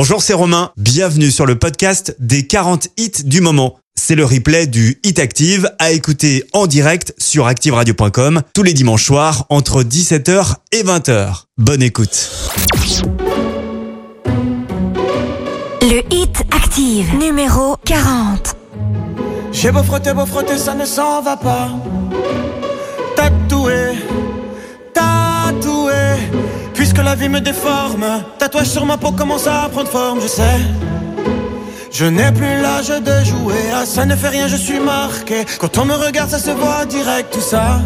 Bonjour, c'est Romain. Bienvenue sur le podcast des 40 hits du moment. C'est le replay du Hit Active à écouter en direct sur activeradio.com tous les dimanches soirs entre 17h et 20h. Bonne écoute. Le Hit Active numéro 40. J'ai beau frotter, beau frotter, ça ne s'en va pas. Tatoué, tatoué. Puisque la vie me déforme, tatouage sur ma peau commence à prendre forme, je sais. Je n'ai plus l'âge de jouer, ah, ça ne fait rien, je suis marqué. Quand on me regarde, ça se voit direct, tout ça.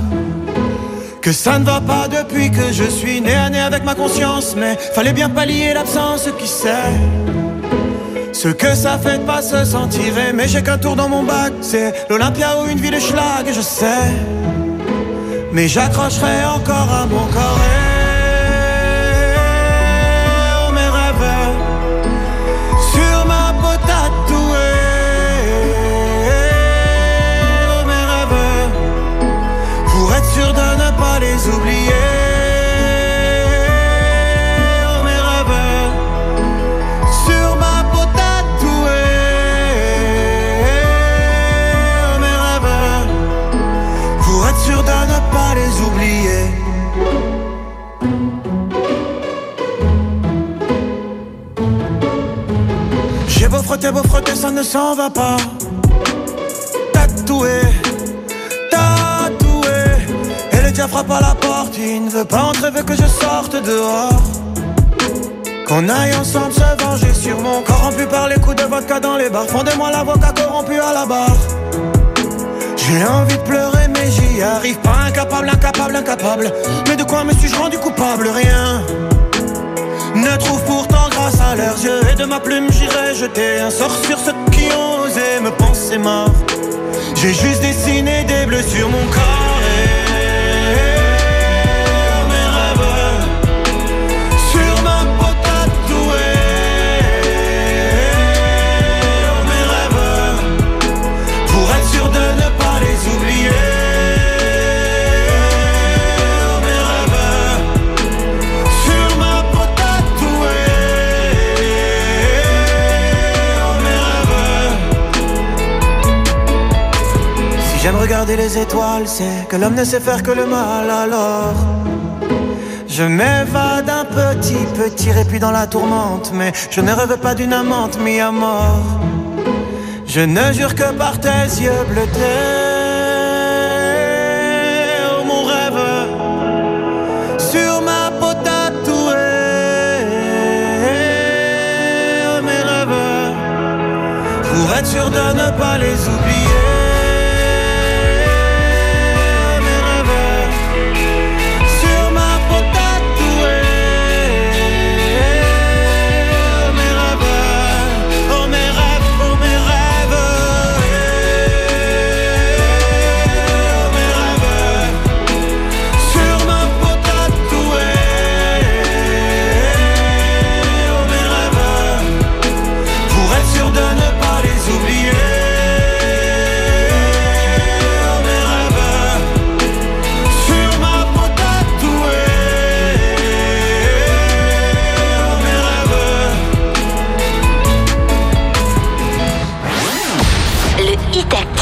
Que ça ne va pas depuis que je suis né à né avec ma conscience, mais fallait bien pallier l'absence qui sait. Ce que ça fait de pas se sentir mais j'ai qu'un tour dans mon bac, c'est l'Olympia ou une ville schlag, je sais. Mais j'accrocherai encore à mon corps. Beau frotter, beau frotter, ça ne s'en va pas. Tatoué, tatoué. Et le diable frappe à la porte, il ne veut pas entrer, veut que je sorte dehors. Qu'on aille ensemble se venger sur mon corrompu par les coups de vodka dans les bars. Fondez-moi l'avocat corrompu à la barre. J'ai envie de pleurer, mais j'y arrive pas. Incapable, incapable, incapable. Mais de quoi me suis-je rendu coupable? Rien. Ne trouve pourtant grâce à leurs yeux. Et de ma plume, j'irai jeter un sort sur ceux qui ont me penser mort. J'ai juste dessiné des bleus sur mon corps. Regarder les étoiles, c'est que l'homme ne sait faire que le mal alors. Je m'évade un petit, petit répit dans la tourmente, mais je ne rêve pas d'une amante mis à mort. Je ne jure que par tes yeux bleutés. Oh, mon rêve sur ma peau tatouée. Mes rêves pour être sûr de ne pas les oublier.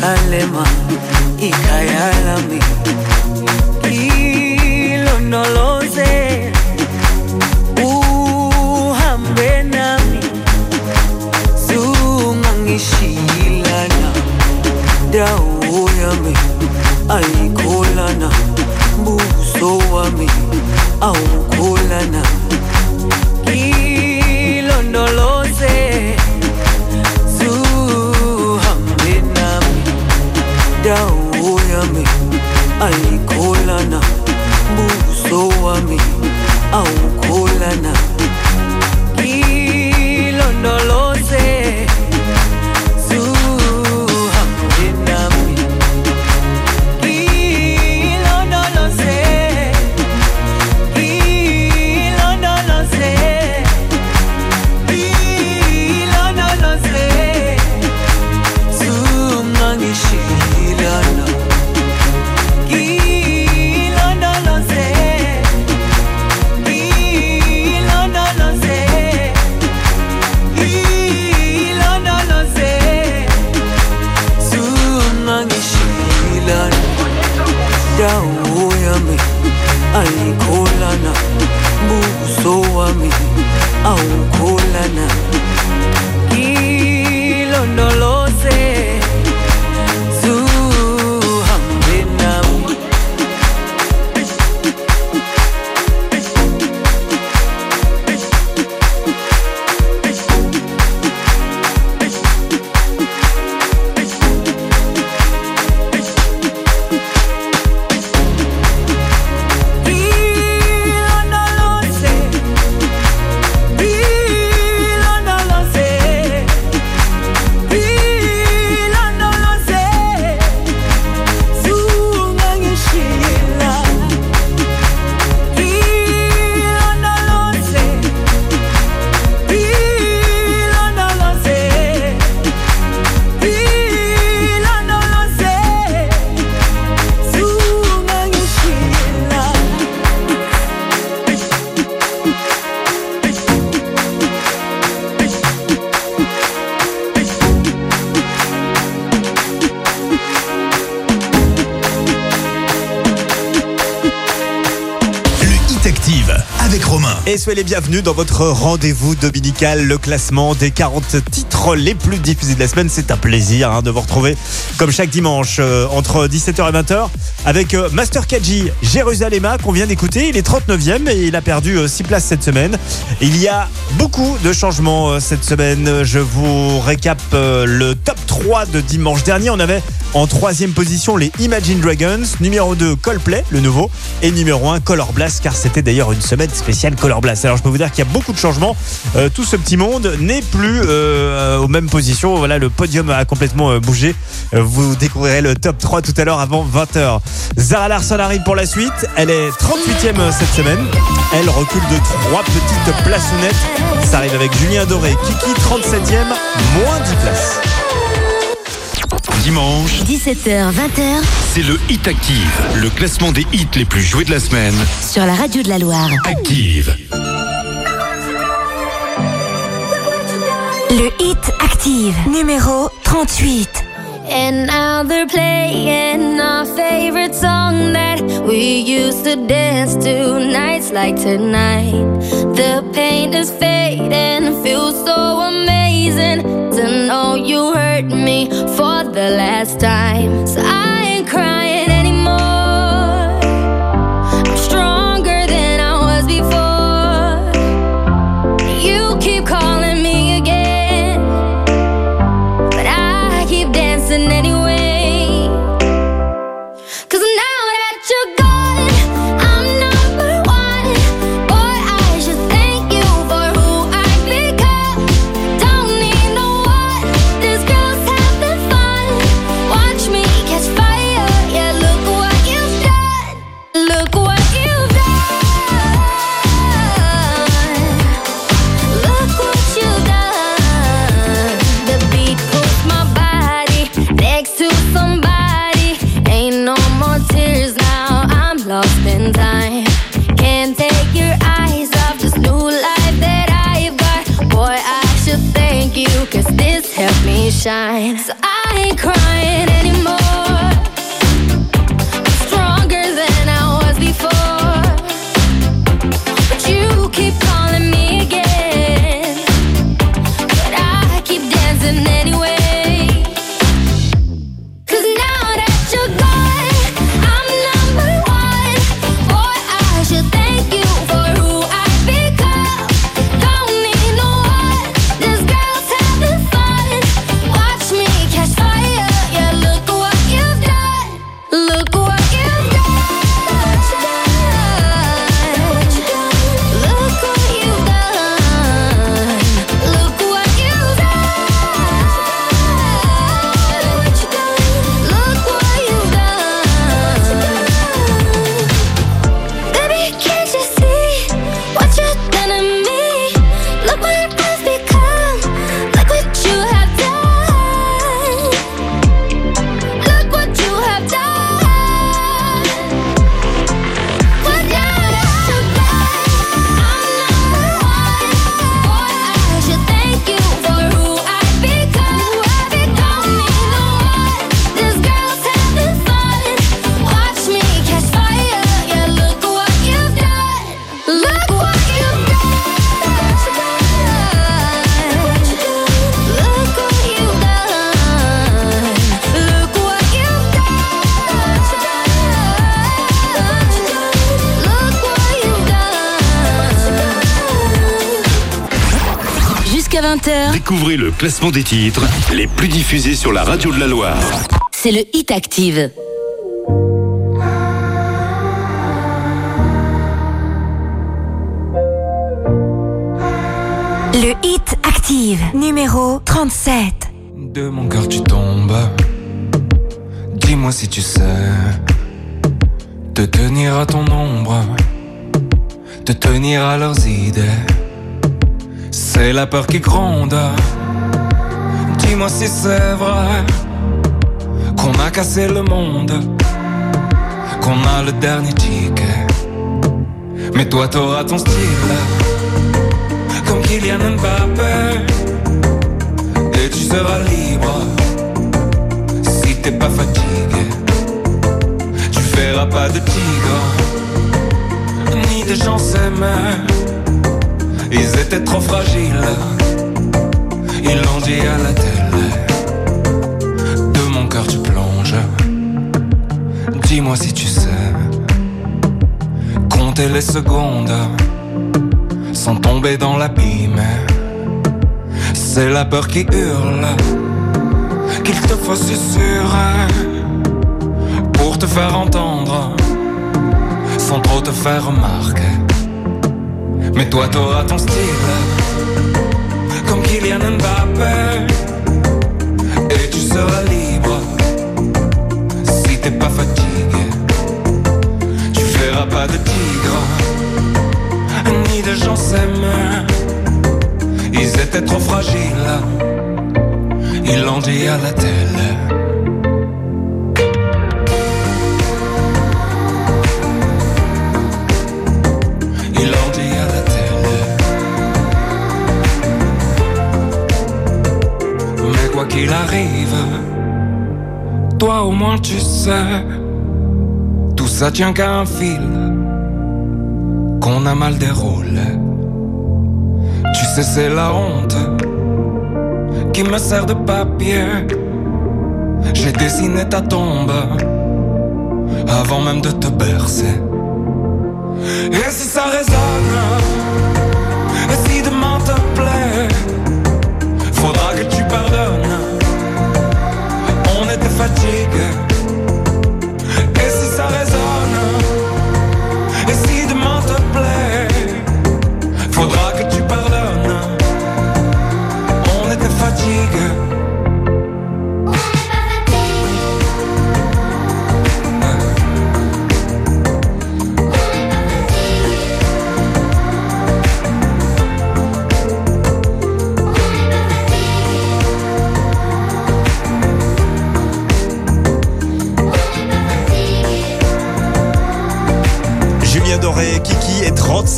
ikalema ikayalami. Ilonoloze uhambe nami. Zungangishiyilana dawo yami ayikholana buso soyez les bienvenus dans votre rendez-vous dominical, le classement des 40 titres les plus diffusés de la semaine. C'est un plaisir hein, de vous retrouver comme chaque dimanche euh, entre 17h et 20h avec euh, Master Kaji Jérusalem qu'on vient d'écouter. Il est 39e et il a perdu 6 places cette semaine. Il y a beaucoup de changements euh, cette semaine. Je vous récap euh, le top 3 de dimanche dernier. On avait en troisième position les Imagine Dragons, numéro 2 Coldplay, le nouveau, et numéro 1 Color Blast, car c'était d'ailleurs une semaine spéciale Color Blast. Alors je peux vous dire qu'il y a beaucoup de changements. Euh, tout ce petit monde n'est plus euh, aux mêmes positions. Voilà, le podium a complètement euh, bougé. Vous découvrirez le top 3 tout à l'heure avant 20h. Zara Larsson arrive pour la suite. Elle est 38e cette semaine. Elle recule de 3 petites plaçonnettes. Ça arrive avec Julien Doré. Kiki 37e, moins 10 places. Dimanche, 17h, 20h c'est le Hit Active, le classement des hits les plus joués de la semaine. sur la radio de la Loire. Active. Le hit active, numéro 38. And now they're playing our favorite song that we used to dance to nights like tonight. The pain is fading, feels so amazing to know you hurt me for the last time. So I ain't crying shine. So Découvrez le classement des titres les plus diffusés sur la radio de la Loire. c'est le Hit Active. Le Hit Active, numéro 37. De mon cœur tu tombes. Dis-moi si tu sais te tenir à ton ombre, te tenir à leurs idées. C'est la peur qui gronde. Dis-moi si c'est vrai qu'on a cassé le monde, qu'on a le dernier ticket. Mais toi t'auras ton style, comme Kylian Mbappé et tu seras libre si t'es pas fatigué. Tu verras pas de tigre ni de gens s'aimer. Ils étaient trop fragiles, ils l'ont dit à la télé. De mon cœur tu plonges. Dis-moi si tu sais compter les secondes sans tomber dans l'abîme. C'est la peur qui hurle qu'il te faut susurrer pour te faire entendre sans trop te faire remarquer. Mais toi t'auras ton style comme Kylian Mbappé et tu seras libre si t'es pas fatigué. Tu verras pas de tigre ni de gens s'aimer. Ils étaient trop fragiles. Ils l'ont dit à la télé. Qu'il arrive, toi au moins tu sais, tout ça tient qu'à un fil qu'on a mal déroulé. Tu sais, c'est la honte qui me sert de papier. J'ai dessiné ta tombe avant même de te bercer. Et si ça résonne, On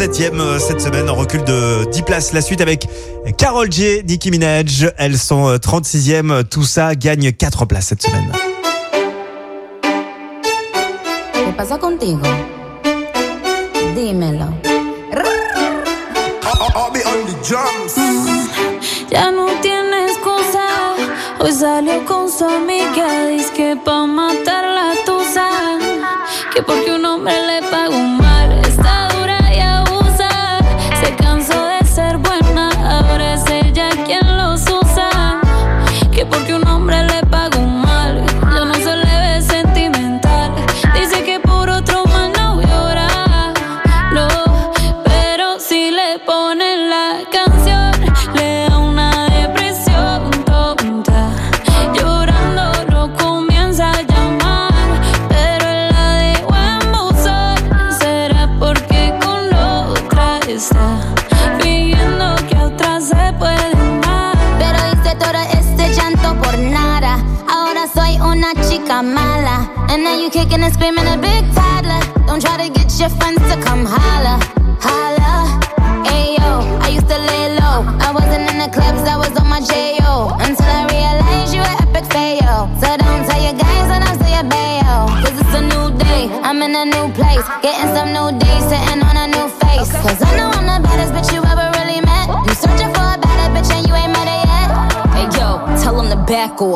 Euh, cette semaine en recul de 10 places. La suite avec Carol J, Nicki Minaj. Elles sont euh, 36e. Tout ça gagne 4 places cette semaine.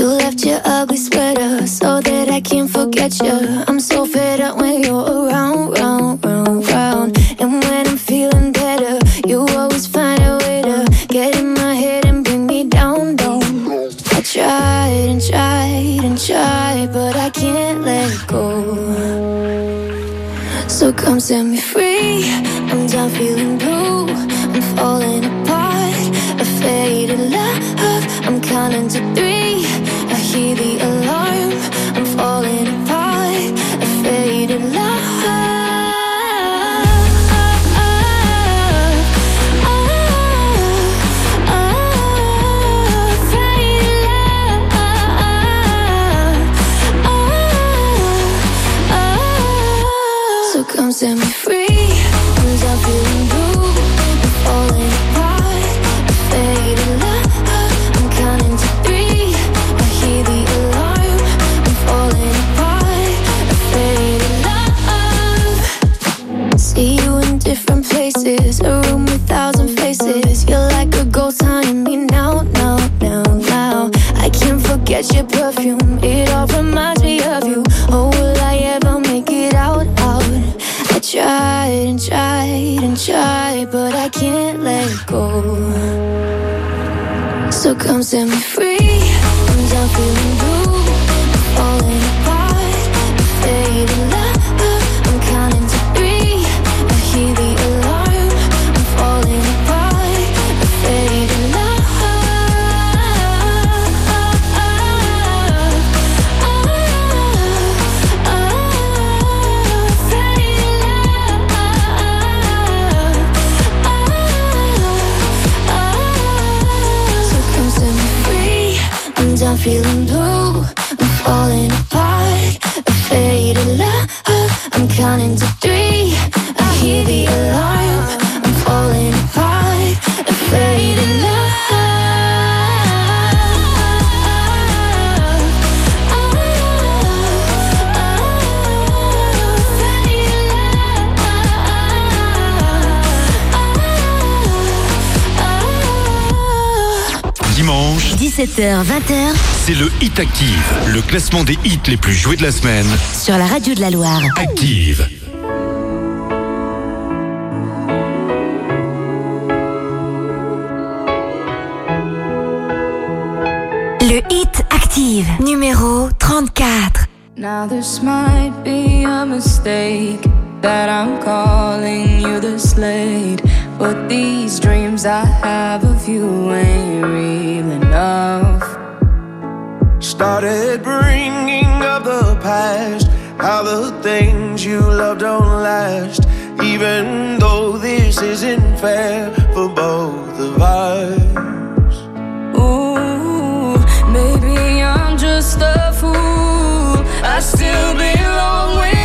You left your ugly sweater so that I can't forget you. I'm so fed up when you're around, round, round, round. 17h, 20h, c'est le Hit Active, le classement des hits les plus joués de la semaine. Sur la radio de la Loire. Active. Le Hit Active, numéro 34. Now this might be a mistake that I'm calling you the slate. But these dreams I have of you ain't real enough. Started bringing up the past, how the things you love don't last. Even though this isn't fair for both of us. Ooh, maybe I'm just a fool. I still belong with.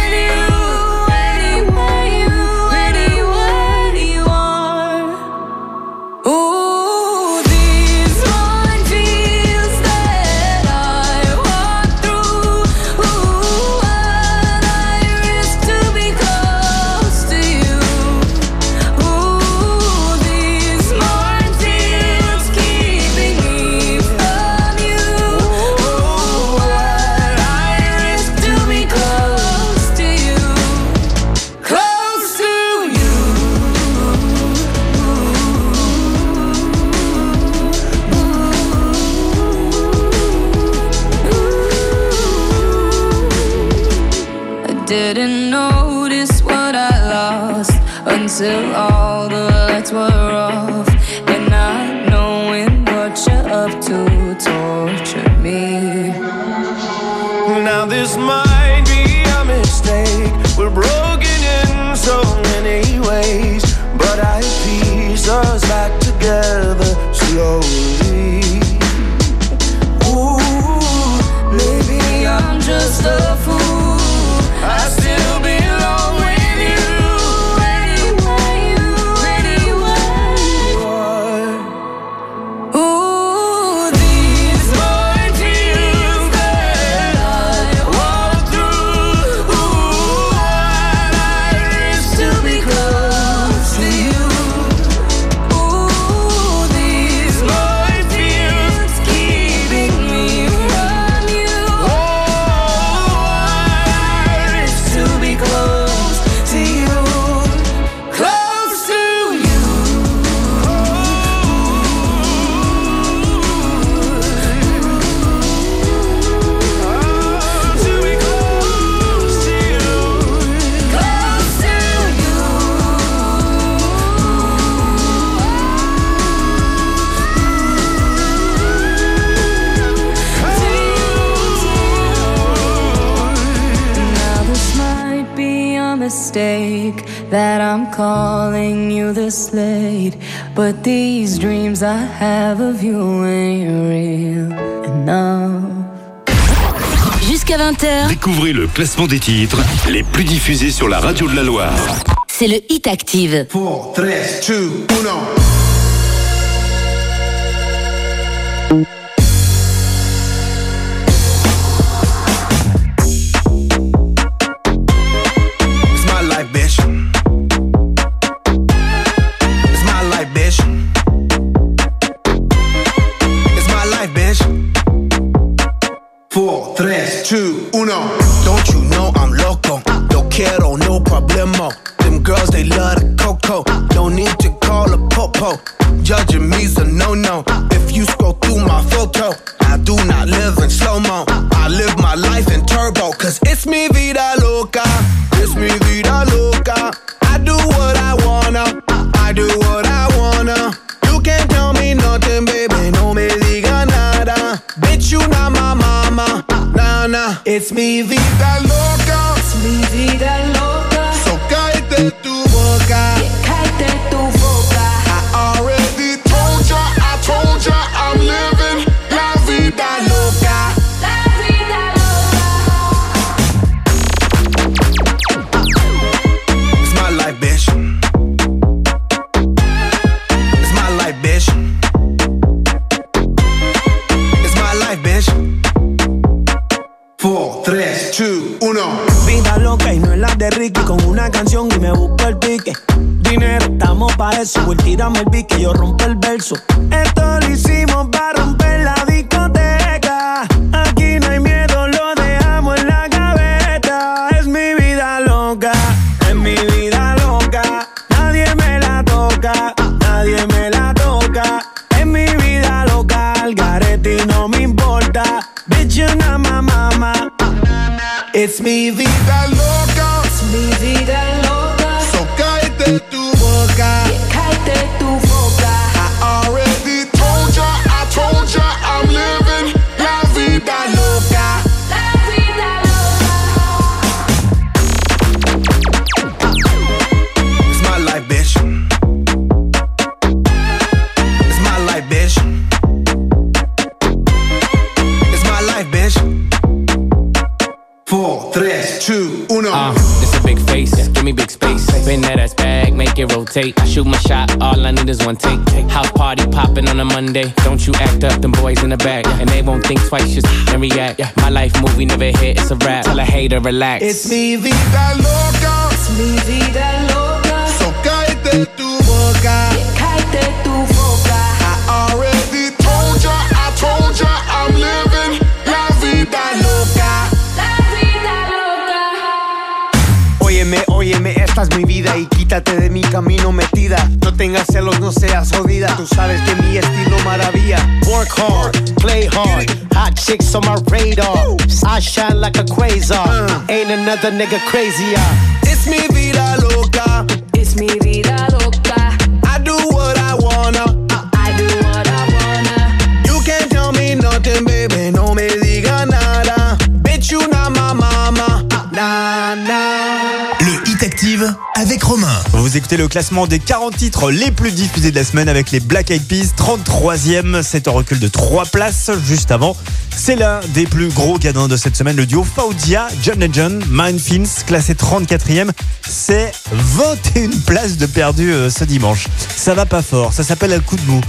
Calling you this late, but these dreams I have of you ain't real enough. Jusqu'à 20h, Découvrez le classement des titres les plus diffusés sur la radio de la Loire. c'est le Hit Active. 4, 3, 2, 1. Judging me's a no-no. If you scroll through my photo, I do not live in slow-mo. I live my life in turbo, cause it's mi vida loca. It's mi vida loca. I do what I wanna. I do what I wanna. You can't tell me nothing, baby. No me diga nada. Bitch, you not my mama. Nah, nah. It's mi vida loca. Es mi vida loca, beso. Will, tírame el beat que yo rompo el verso. My shot, all I need is one take. House party popping on a Monday. Don't you act up, them boys in the back. And they won't think twice, just and react. My life movie never hit, it's a rap. Tell a hater, relax. It's mi vida loca. Es mi vida loca, So cállate tu boca. cállate tu boca. Esta es mi vida y quítate de mi camino metida. No tengas celos, no seas jodida. Tú sabes que mi estilo maravilla. Work hard, play hard, hot chicks on my radar. I shine like a quasar. Uh. Ain't another nigga crazier. It's me, vida loca. It's me, vida loca. Vous écoutez le classement des 40 titres les plus diffusés de la semaine avec les Black Eyed Peas, 33e. C'est un recul de 3 places juste avant. C'est l'un des plus gros gadins de cette semaine, le duo Faudia, John Legend, Mindfields, classé 34e. C'est 21 places de perdu euh, ce dimanche. Ça va pas fort, ça s'appelle un coup de mou.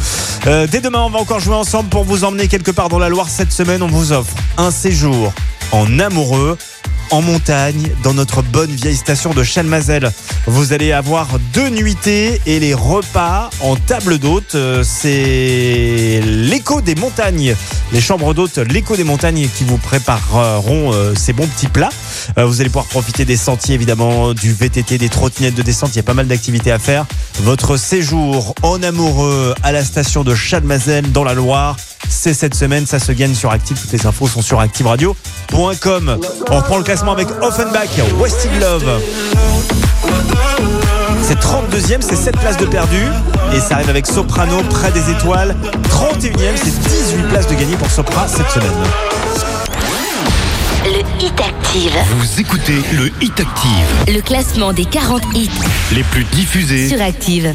Euh, dès demain, on va encore jouer ensemble pour vous emmener quelque part dans la Loire. Cette semaine, on vous offre un séjour en amoureux en montagne dans notre bonne vieille station de Chalmazel. Vous allez avoir deux nuitées et les repas en table d'hôte. Euh, C'est l'écho des montagnes, les chambres d'hôtes, l'écho des montagnes qui vous prépareront euh, ces bons petits plats. Euh, Vous allez pouvoir profiter des sentiers évidemment, du VTT, des trottinettes de descente. Il y a pas mal d'activités à faire. Votre séjour en amoureux à la station de Chalmazel dans la Loire. C'est cette semaine, ça se gagne sur Active. Toutes les infos sont sur activeradio.com. On reprend le classement avec Offenbach, Wasted Love. C'est 32e, c'est 7 places de perdu. Et ça arrive avec Soprano, près des étoiles. 31e, c'est 18 places de gagné pour Sopra cette semaine. Le Hit Active. Vous écoutez le Hit Active, Le classement des 40 hits les plus diffusés. sur Active.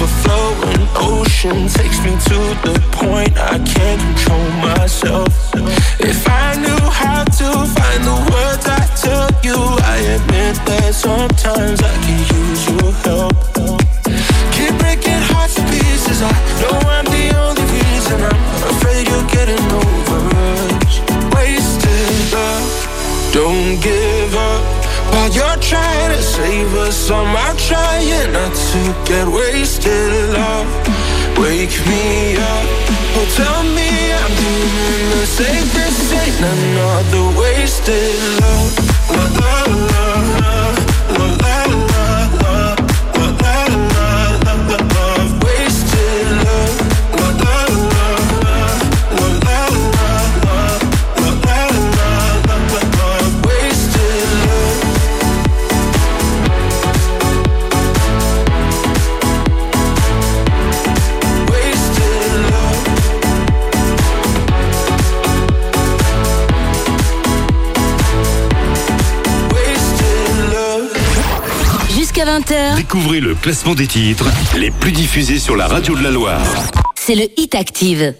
overflowing ocean takes me to the point I can't control myself. If I knew how to find the words I tell you, I admit that sometimes I can use your help. You're trying to save us. I'm out trying not to get wasted. Love, wake me up. Oh, tell me I'm doing the. This ain't another wasted love. La la la la Découvrez le classement des titres les plus diffusés sur la radio de la Loire. C'est le Hit Active.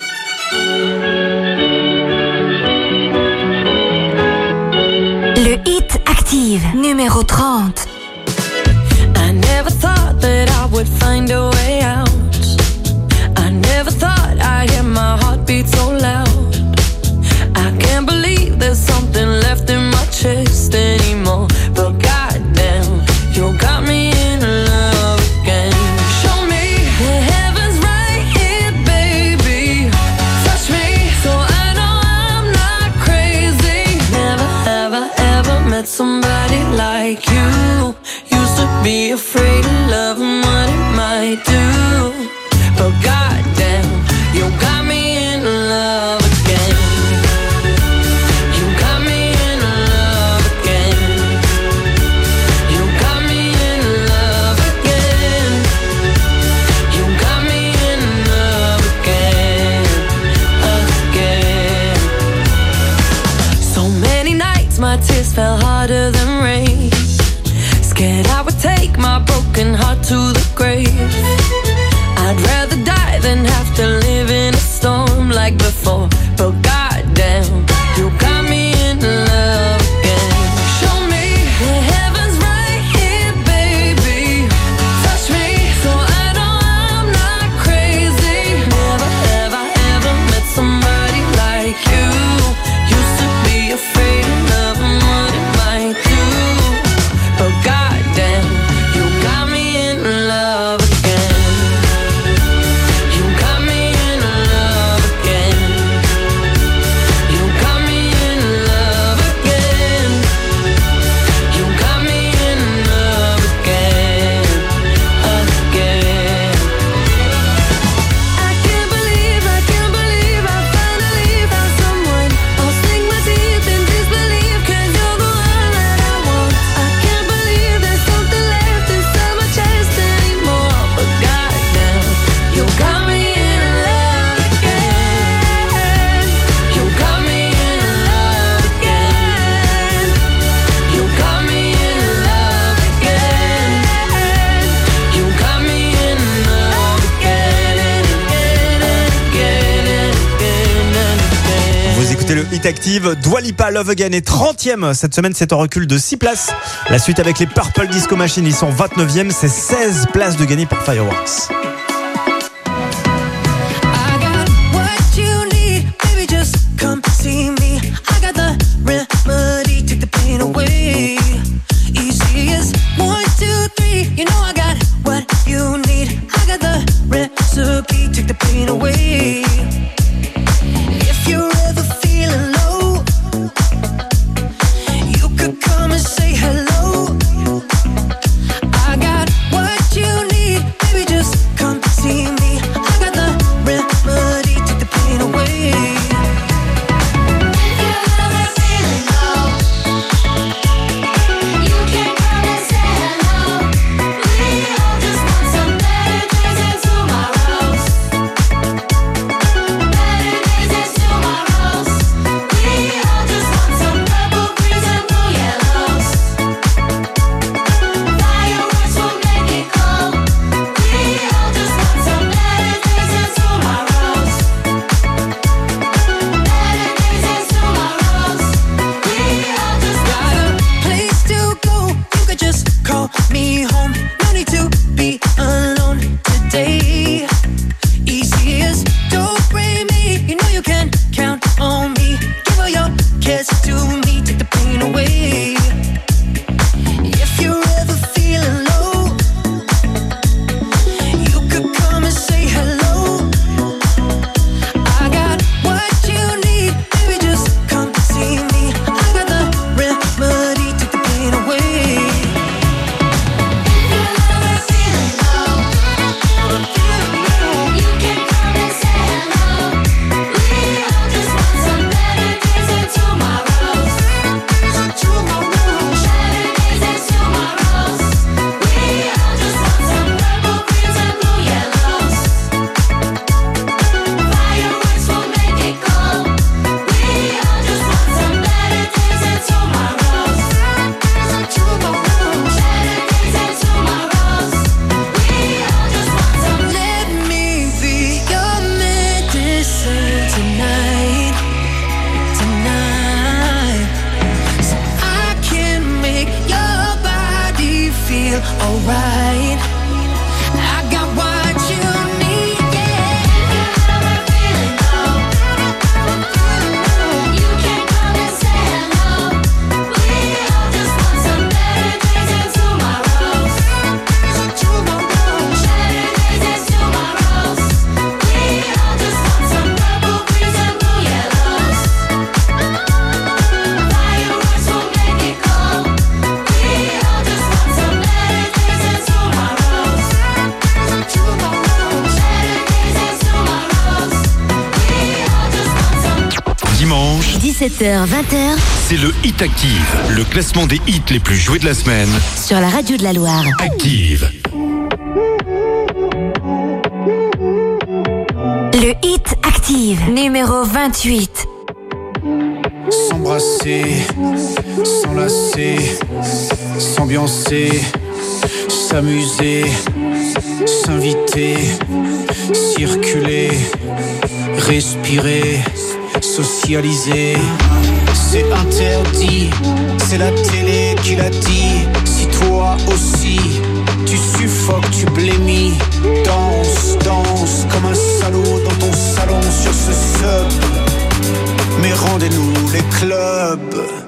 Le Hit Active, numéro 30. exclusive. Dwalipa Love Again est 30e. Cette semaine, c'est en recul de 6 places. La suite avec les Purple Disco Machine, ils sont 29e. C'est 16 places de gagner par Fireworks. Take the pain away. 20h. C'est le Hit Active, le classement des hits les plus joués de la semaine. Sur la radio de la Loire. Active. Le Hit Active, numéro 28. S'embrasser, s'enlacer, s'ambiancer, s'amuser, s'inviter, circuler, respirer socialiser. C'est interdit, c'est la télé qui l'a dit. Si toi aussi tu suffoques, tu blémis, danse, danse comme un salaud dans ton salon sur ce sub. Mais rendez-nous les clubs.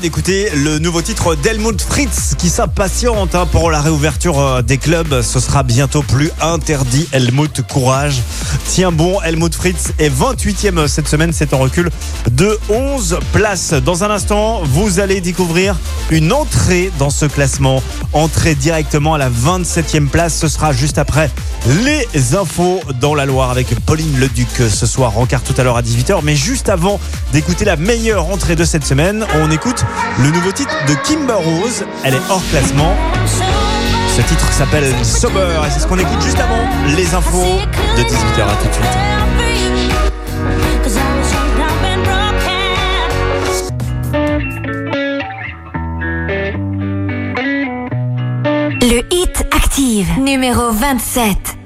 Vient d'écouter le nouveau titre d'Helmut Fritz qui s'impatiente hein, pour la réouverture euh, des clubs. Ce sera bientôt plus interdit. Helmut, courage. Tiens bon, Helmut Fritz est 28e cette semaine. C'est en recul de 11 places. Dans un instant, vous allez découvrir une entrée dans ce classement. Entrée directement à la 27e place. Ce sera juste après les infos dans la Loire avec Pauline Leduc ce soir. Rencard tout à l'heure à 18h. Mais juste avant d'écouter la meilleure entrée de cette semaine, on écoute le nouveau titre de Kimber Rose. Elle est hors classement. Ce titre s'appelle Sober et c'est ce qu'on écoute juste avant les infos de 18h. À tout de suite. Le Hit Active, numéro 27.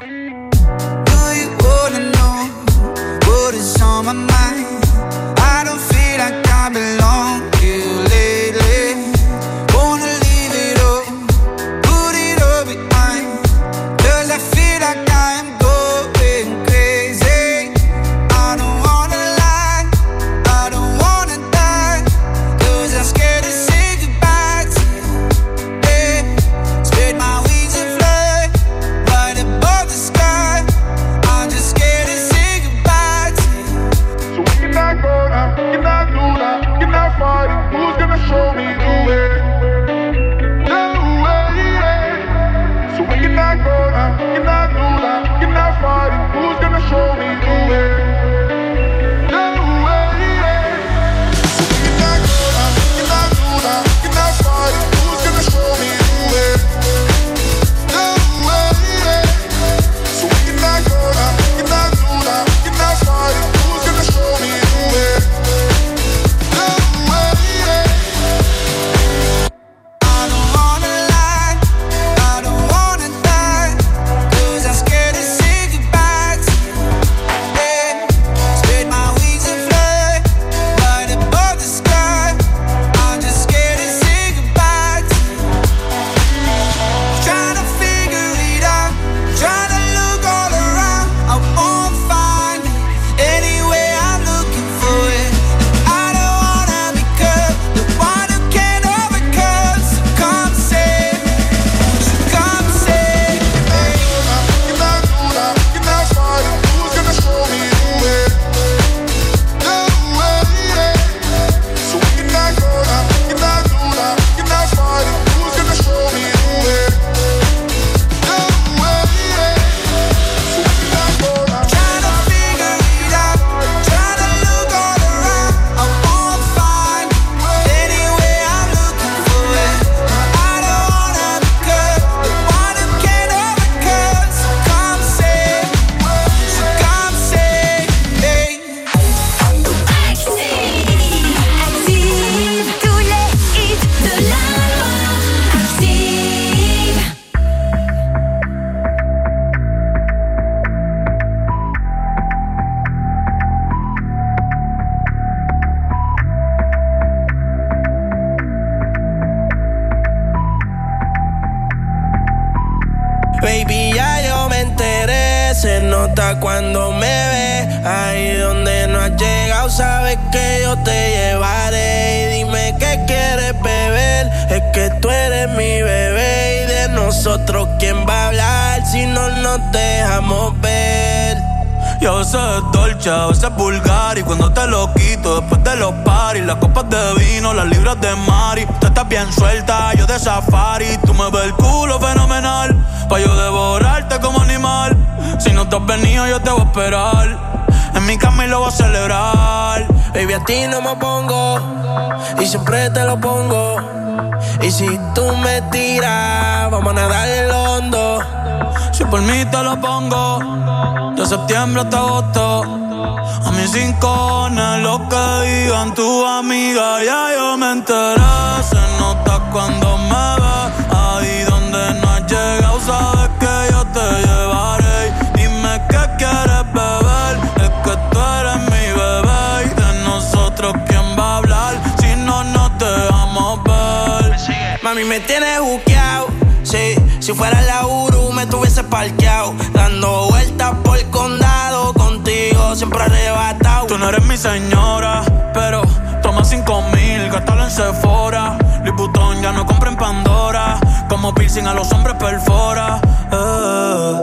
como piercing a los hombres perfora. Eh.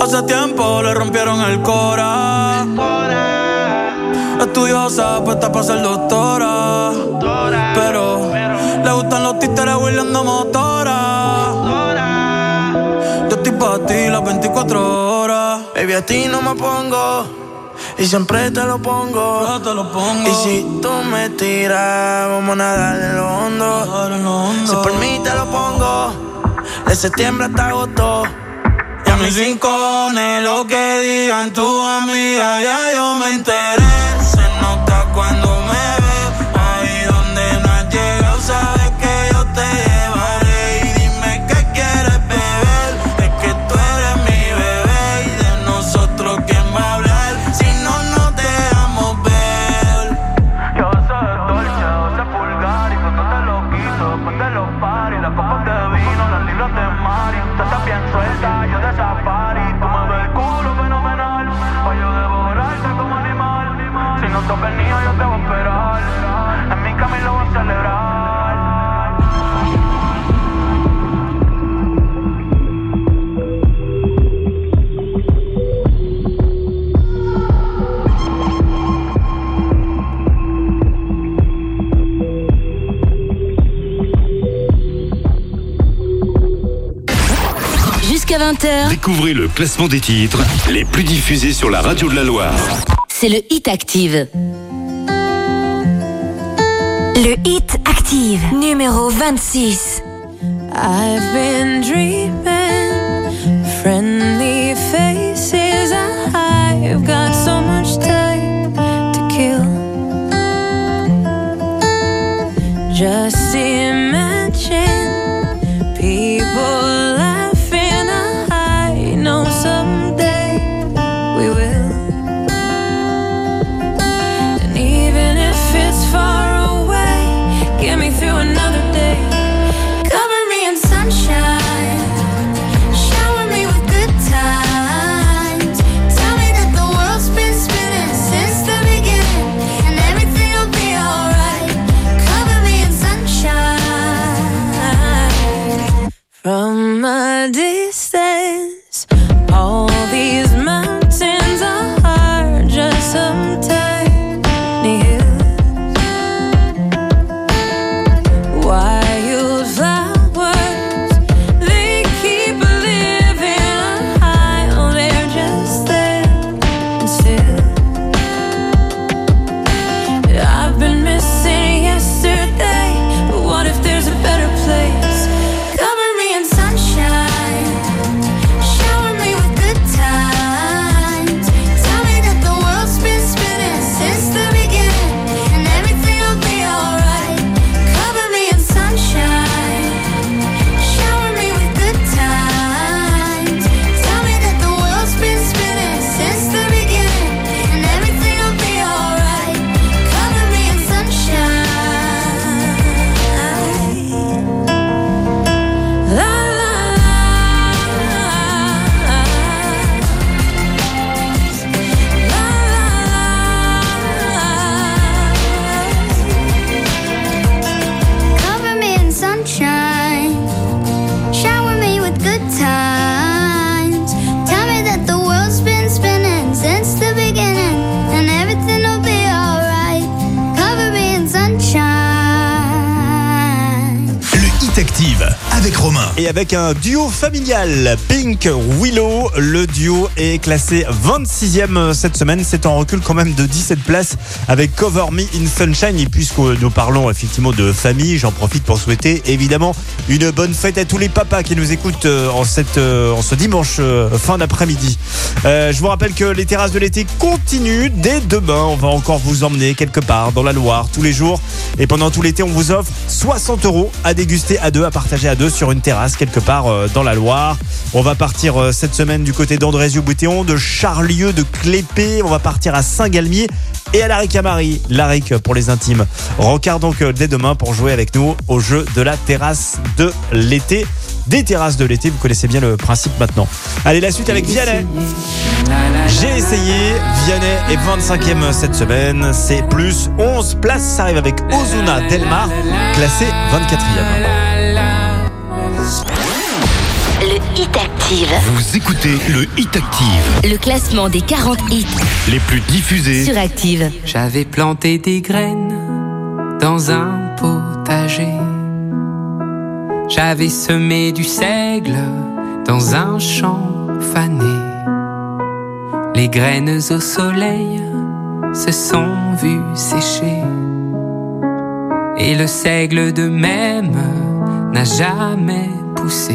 Hace tiempo le rompieron el cora. Estudiosa, puesta para ser doctora. doctora pero, pero, le gustan los títeres huirleando motora. motora. Yo estoy para ti las 24 horas. Baby, a ti no me pongo. Y siempre te lo pongo. Te lo pongo. Y si tú me tiras, vamos a nadar en lo hondo. Si por mí te lo pongo. De septiembre hasta agosto. Ya mis rincones, lo que digan tu amiga, ya yo me enteré. Découvrez le classement des titres les plus diffusés sur la radio de la Loire. C'est le Hit Active. Le Hit Active, numéro 26. I've been dreaming, friendly faces. I've got so much time to kill. Et avec un duo familial, Pink Willow, le duo est classé 26e cette semaine. C'est en recul quand même de 17 places avec Cover Me in Sunshine. Et puisque nous parlons effectivement de famille, j'en profite pour souhaiter évidemment une bonne fête à tous les papas qui nous écoutent euh, en, cette, euh, en ce dimanche euh, fin d'après-midi. Euh, je vous rappelle que les terrasses de l'été continuent dès demain. On va encore vous emmener quelque part dans la Loire tous les jours. Et pendant tout l'été, on vous offre 60 euros à déguster à deux, à partager à deux sur une terrasse quelque part euh, dans la Loire. On va partir euh, cette semaine du côté d'Andrézieux-Boutéon, de Charlieu, de Clépé. On va partir à Saint-Galmier et à la Ricamari, l'Aric pour les intimes. Rencard donc euh, dès demain pour jouer avec nous au jeu de la terrasse de l'été. Des terrasses de l'été, vous connaissez bien le principe maintenant. Allez, la suite avec Vianney. J'ai essayé, Vianney est 25e cette semaine, c'est plus 11 places, ça arrive avec Ozuna Delmar, classé 24e. Le Hit Active. Vous écoutez le Hit Active. Le classement des 40 hits Les plus diffusés. sur Active. J'avais planté des graines dans un potager. J'avais semé du seigle dans un champ fané. Les graines au soleil se sont vues sécher. Et le seigle de même n'a jamais poussé.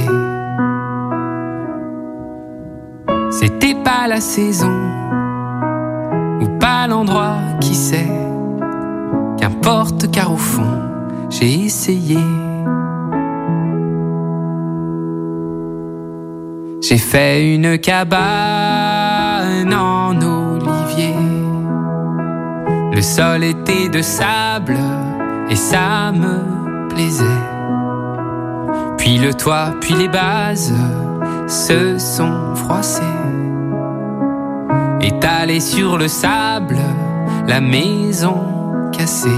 C'était pas la saison ou pas l'endroit, qui sait. Qu'importe car au fond, j'ai essayé. J'ai fait une cabane en olivier. Le sol était de sable et ça me plaisait. Puis le toit, puis les bases se sont froissées. Étalée sur le sable, la maison cassée.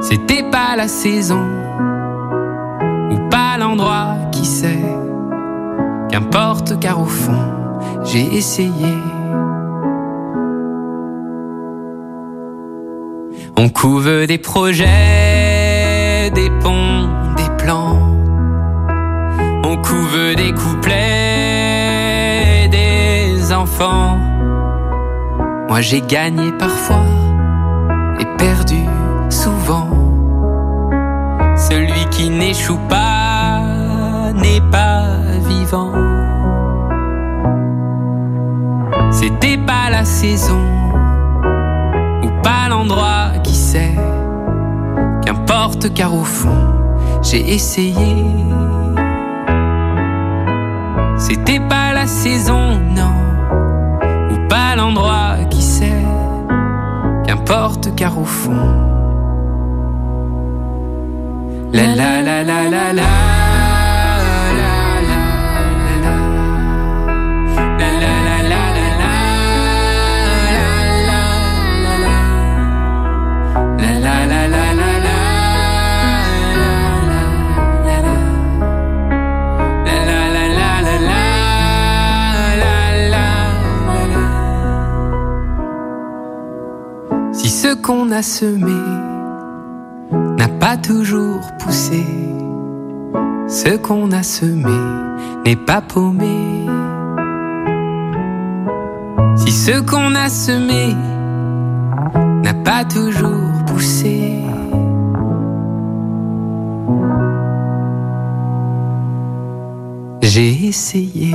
C'était pas la saison ou pas l'endroit, qui sait. Qu'importe car au fond, j'ai essayé. On couve des projets, des ponts, des plans. On couve des couplets, des enfants. Moi j'ai gagné parfois et perdu souvent. Celui qui n'échoue pas n'est pas vivant. C'était pas la saison ou pas l'endroit, qui sait. Qu'importe car au fond, j'ai essayé. C'était pas la saison, non, ou pas l'endroit, qui sait. Qu'importe car au fond. La la la la la la. Ce qu'on a semé n'a pas toujours poussé, ce qu'on a semé n'est pas paumé. Si ce qu'on a semé n'a pas toujours poussé, j'ai essayé.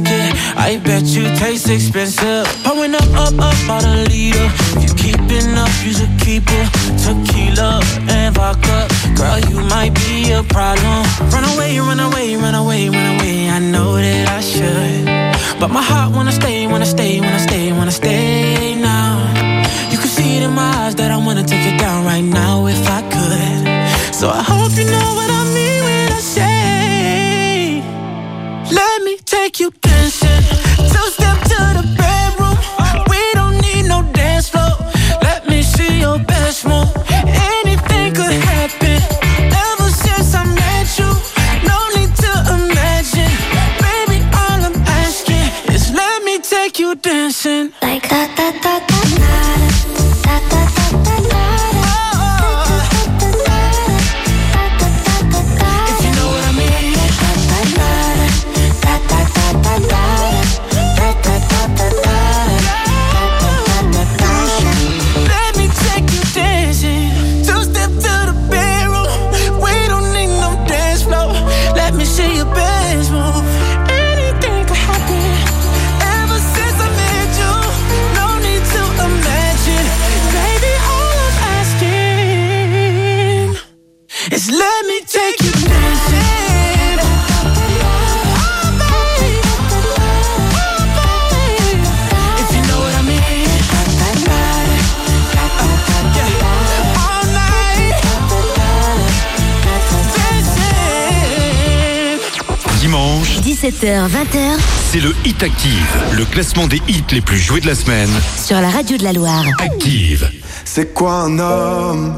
17h, 20h c'est le Hit Active, le classement des hits les plus joués de la semaine. sur la radio de la Loire. Active. C'est quoi un homme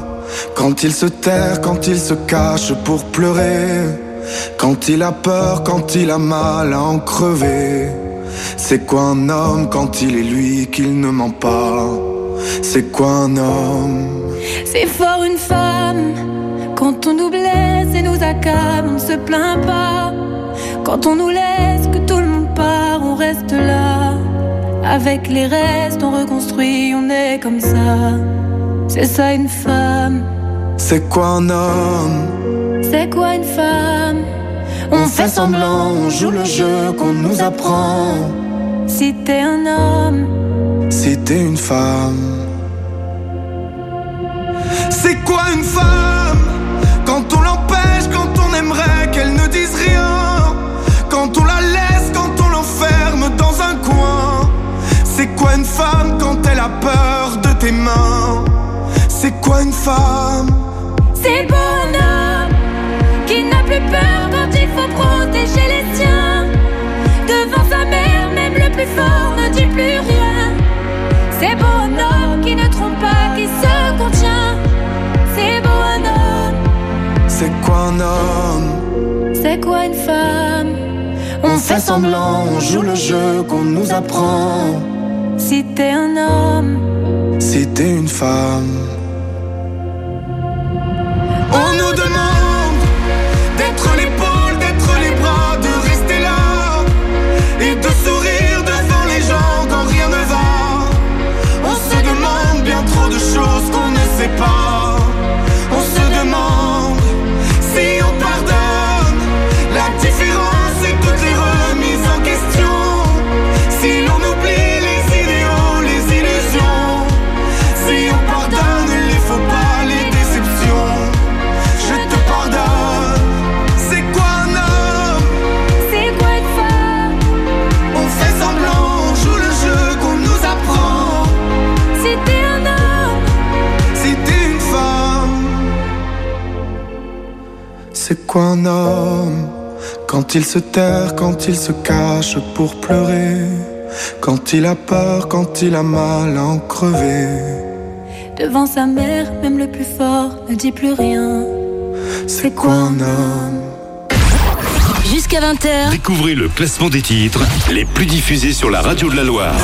Quand il se terre, quand il se cache pour pleurer? Quand il a peur, quand il a mal à en crever? C'est quoi un homme quand il est lui qu'il ne ment pas? C'est quoi un homme? C'est fort une femme quand on nous blesse et nous accable, on ne se plaint pas. Quand on nous laisse, que tout le monde part, on reste là. Avec les restes, on reconstruit, on est comme ça. C'est ça une femme. C'est quoi un homme? C'est quoi une femme? On fait semblant, on joue le jeu qu'on nous apprend. Si t'es un homme, Si t'es une femme. C'est quoi une femme? Quand on l'empêche, quand on aimerait qu'elle ne dise rien femme quand elle a peur de tes mains C'est quoi une femme? C'est beau un homme qui n'a plus peur quand il faut protéger les siens. Devant sa mère, même le plus fort ne dit plus rien. C'est beau un homme qui ne trompe pas, qui se contient. C'est beau un homme, C'est quoi un homme? C'est quoi une femme? On fait semblant, on joue le jeu qu'on nous apprend Si t'es un homme, si t'es une femme. On nous demande d'être l'épaule, d'être les bras, de rester là et de sourire devant les gens quand rien ne va. On se demande bien trop de choses qu'on ne sait pas. C'est quoi un homme Quand il se terre, quand il se cache pour pleurer? Quand il a peur, quand il a mal à en crever? Devant sa mère, même le plus fort ne dit plus rien. C'est quoi un homme? Jusqu'à 20h, Découvrez le classement des titres les plus diffusés sur la radio de la Loire.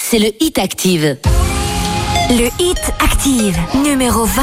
c'est le Hit Active. Le Hit Active, numéro 20.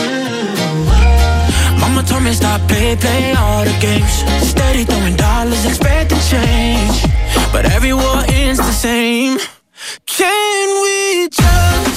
Told me stop play, play all the games. Steady throwing dollars, expecting change. But every war ends the same. Can we just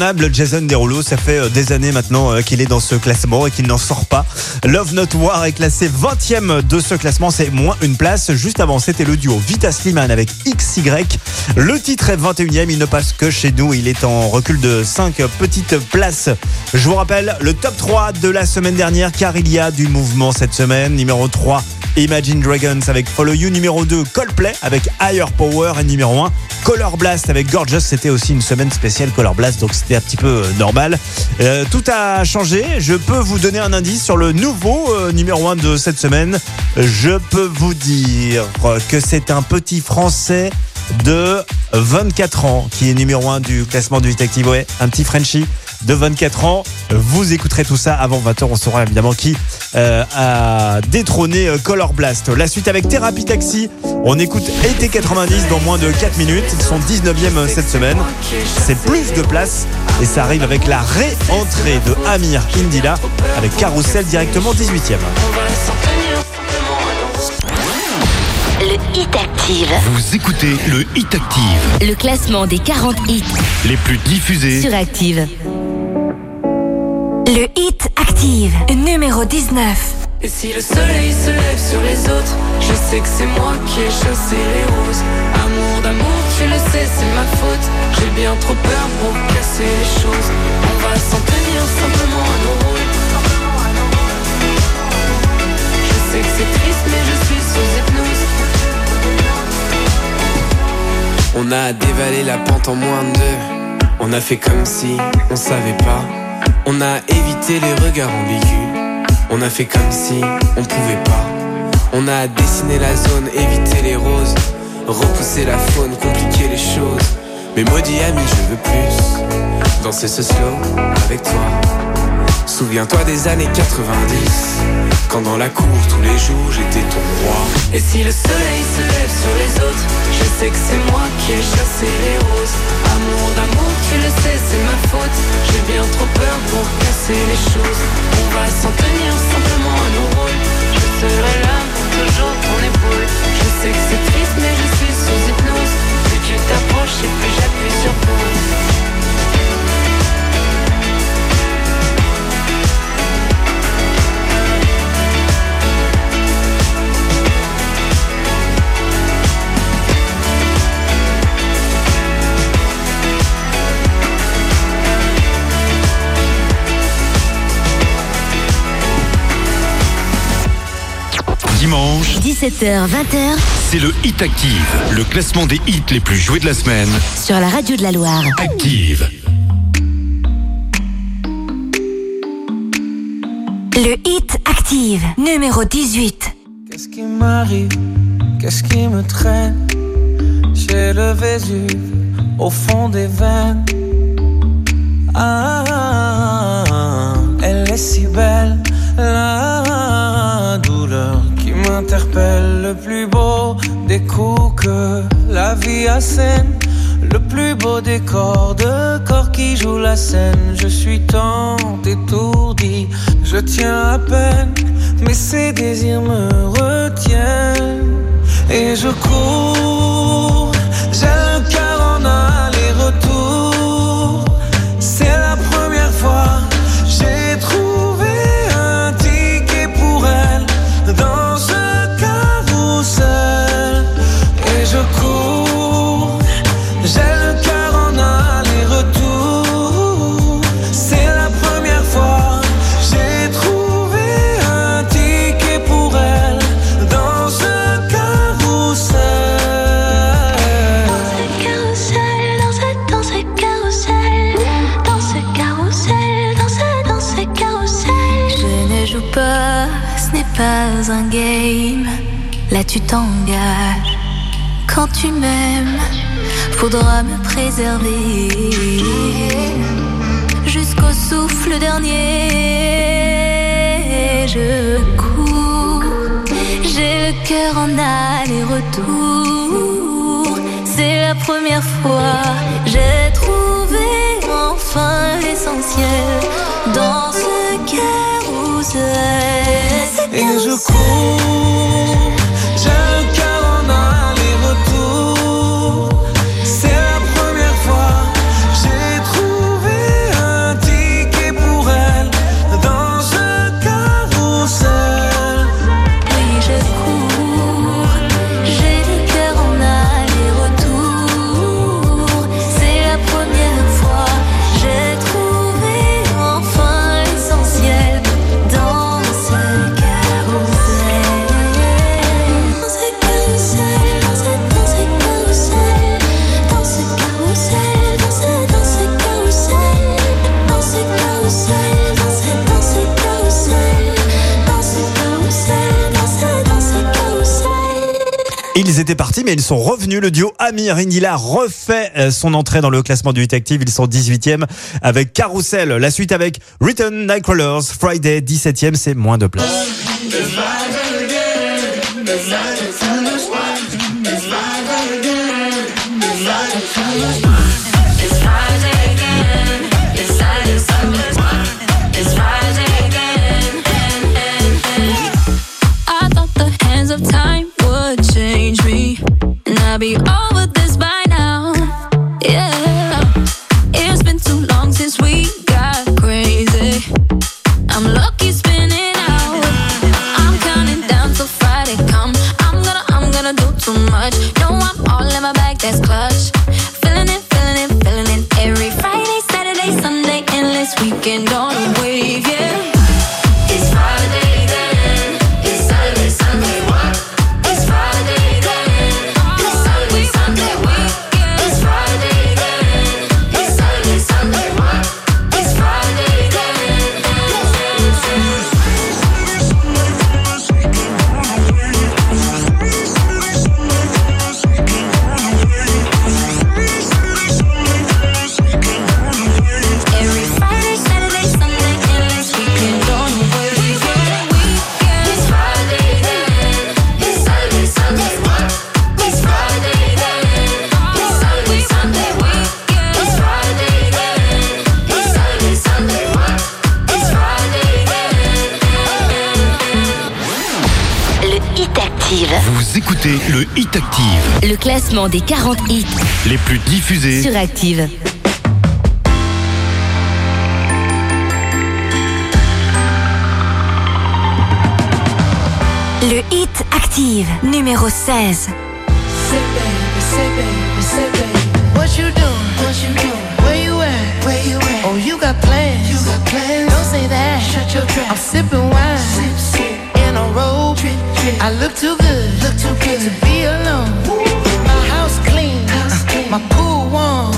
l'incontournable Jason Derulo, ça fait euh, des années maintenant euh, qu'il est dans ce classement et qu'il n'en sort pas. Love Not War est classé 20e de ce classement, c'est moins une place. Juste avant, c'était le duo Vita Slimane avec XY. Le titre est 21e, il ne passe que chez nous, il est en recul de 5 petites places. Je vous rappelle le top 3 de la semaine dernière car il y a du mouvement cette semaine. Numéro 3, Imagine Dragons avec Follow You. Numéro 2, Coldplay avec Higher Power. Et numéro 1, Color Blast avec Gorgeous. C'était aussi une semaine spéciale Color Blast, donc c'était un petit peu euh, normal. Euh, tout a changé. Je peux vous donner un indice sur le nouveau euh, numéro 1 de cette semaine. Je peux vous dire que c'est un petit Français de 24 ans qui est numéro 1 du classement du Hit Active. Ouais, un petit Frenchie de 24 ans. Vous écouterez tout ça avant 20h. On saura évidemment qui euh, a détrôné euh, Color Blast. La suite avec Thérapie Taxi. On écoute été 90 dans moins de 4 minutes. Ils sont 19e cette semaine. C'est plus de place et ça arrive avec la réentrée de Amir Indila avec Carousel directement 18e. Le Hit Active. Vous écoutez le Hit Active, Le classement des 40 hits les plus diffusés. sur Active. Le Hit Active, numéro 19. Et si le soleil se lève sur les autres, je sais que c'est moi qui ai chassé les roses. Amour d'amour, tu le sais, c'est ma faute. J'ai bien trop peur pour casser les choses. On va s'en tenir simplement à nos rôles. Je sais que c'est triste, mais je suis sous hypnose. On a dévalé la pente en moins de deux. On a fait comme si on savait pas. On a évité les regards ambigus. On a fait comme si on pouvait pas. On a dessiné la zone, évité les roses. Repousser la faune, compliquer les choses. Mais maudit ami, je veux plus. Danser ce slow avec toi. Souviens-toi des années 90 Quand dans la cour tous les jours j'étais ton roi. Et si le soleil se lève sur les autres Je sais que c'est moi qui ai chassé les roses. Amour d'amour, tu le sais, c'est ma faute. J'ai bien trop peur pour casser les choses. On va s'en tenir simplement à nos rôles. Je serai là pour toujours ton épaule Je sais que c'est triste mais je suis sous hypnose. Plus tu t'approches et plus j'appuie sur pause Dimanche, 17h, 20h c'est le Hit Active, le classement des hits les plus joués de la semaine. sur la radio de la Loire. Active. Le hit active, numéro 18. Qu'est-ce qui m'arrive? Qu'est-ce qui me traîne? J'ai le Vésuve au fond des veines. Ah, elle est si belle, la douleur m'interpelle. Le plus beau des coups que la vie assène. Le plus beau décor de corps qui joue la scène. Je suis tant étourdi, je tiens à peine, mais ces désirs me retiennent. Et je cours, j'ai le cœur en aller-retour. Tu t'engages. Quand tu m'aimes, faudra me préserver jusqu'au souffle dernier. Je cours, j'ai le cœur en aller-retour. C'est la première fois, j'ai trouvé enfin l'essentiel dans ce carrousel. Et je cours, Mais ils sont revenus. Le duo Amir Indila refait euh, son entrée dans le classement du Hit. Ils sont 18e avec Carousel. La suite avec Return Nightcrawlers. Friday, 17e, c'est moins de place. Be over Le classement des 40 hits les plus diffusés. sur Active. Le hit Active, numéro 16. What you doing? What you doing? Where you at? Where you at? Oh, you got plans. You got plans. Don't say that. Shut your trap. I'm sipping wine. Sip, sip. In a robe. Trip, trip. I look too good. Look too good to be alone. My. Pool warm.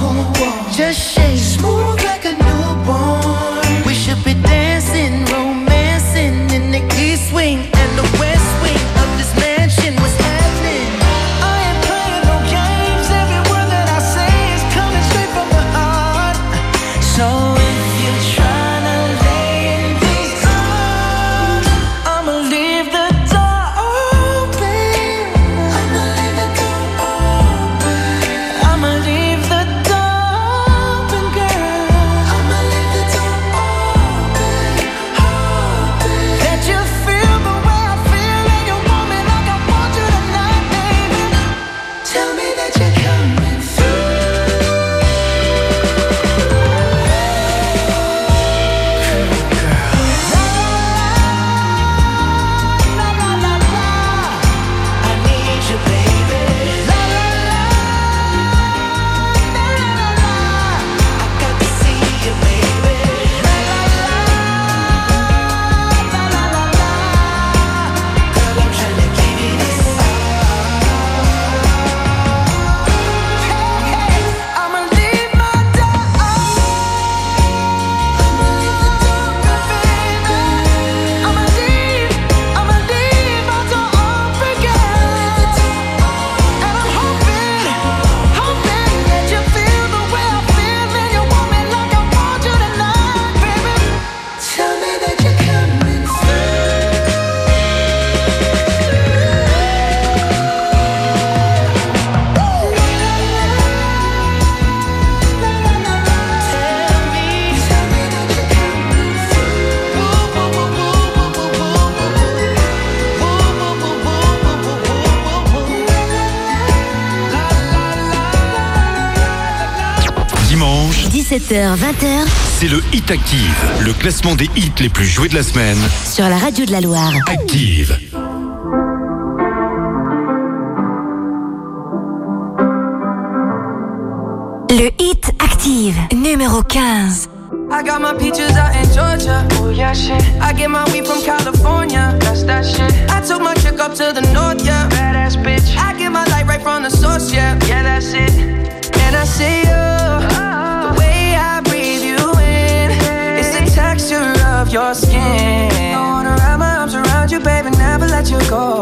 Just shake. Smooth 18h, 20h. C'est le Hit Active, le classement des hits les plus joués de la semaine. Sur la radio de la Loire. Active. Le Hit Active, numéro 15. I got my peaches out in Georgia. Oh yeah, shit. I get my weed from California. That's that shit. I took my chick up to the north, yeah. Go.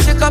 up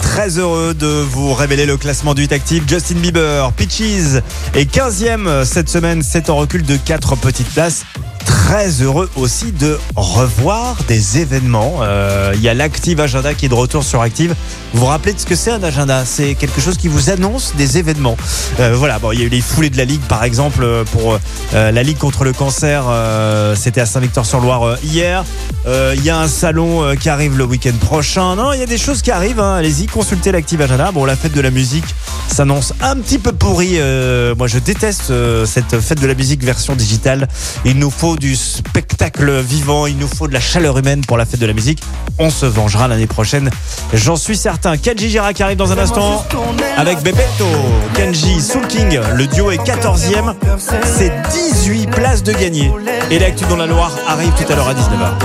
Très heureux de vous révéler le classement du Hit Active. Justin Bieber, Peaches est 15e cette semaine. C'est en recul de 4 petites places. Très heureux aussi de revoir des événements. Euh, Il y a l'Active Agenda qui est de retour sur Active. Vous vous rappelez de ce que c'est un agenda? C'est quelque chose qui vous annonce des événements. Euh, voilà, bon, il y a eu les foulées de la Ligue par exemple euh, pour la Ligue contre le cancer. C'était à Saint-Victor-sur-Loire hier. Il y a un salon qui arrive le week-end prochain. Non, il y a des choses qui arrivent. hein. Allez-y, consultez l'Active Agenda. Bon, la fête de la musique s'annonce un petit peu pourrie. Euh, moi, je déteste euh, cette fête de la musique version digitale. Il nous faut du spectacle vivant. Il nous faut de la chaleur humaine pour la fête de la musique. On se vengera l'année prochaine. J'en suis certain. Kenji Girac arrive dans un instant avec Bebeto. Kenji, Soul King. Le duo est 14e. C'est 18 places de gagné. Et l'actu dans la Loire arrive tout à l'heure à 19h.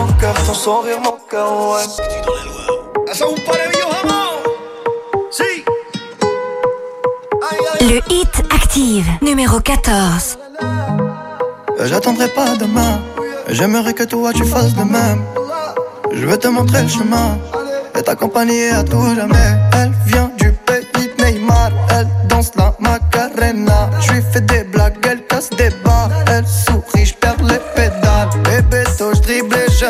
Le hit active, numéro 14. Euh, J'attendrai pas demain. J'aimerais que toi tu fasses de même. Je veux te montrer le chemin et t'accompagner à tout jamais. Elle vient du pays Neymar. Elle danse la Macarena. Je lui fais des blagues, elle casse des barres. Elle sourit, je perds les pédales. Bébé, toi, je dribble et je.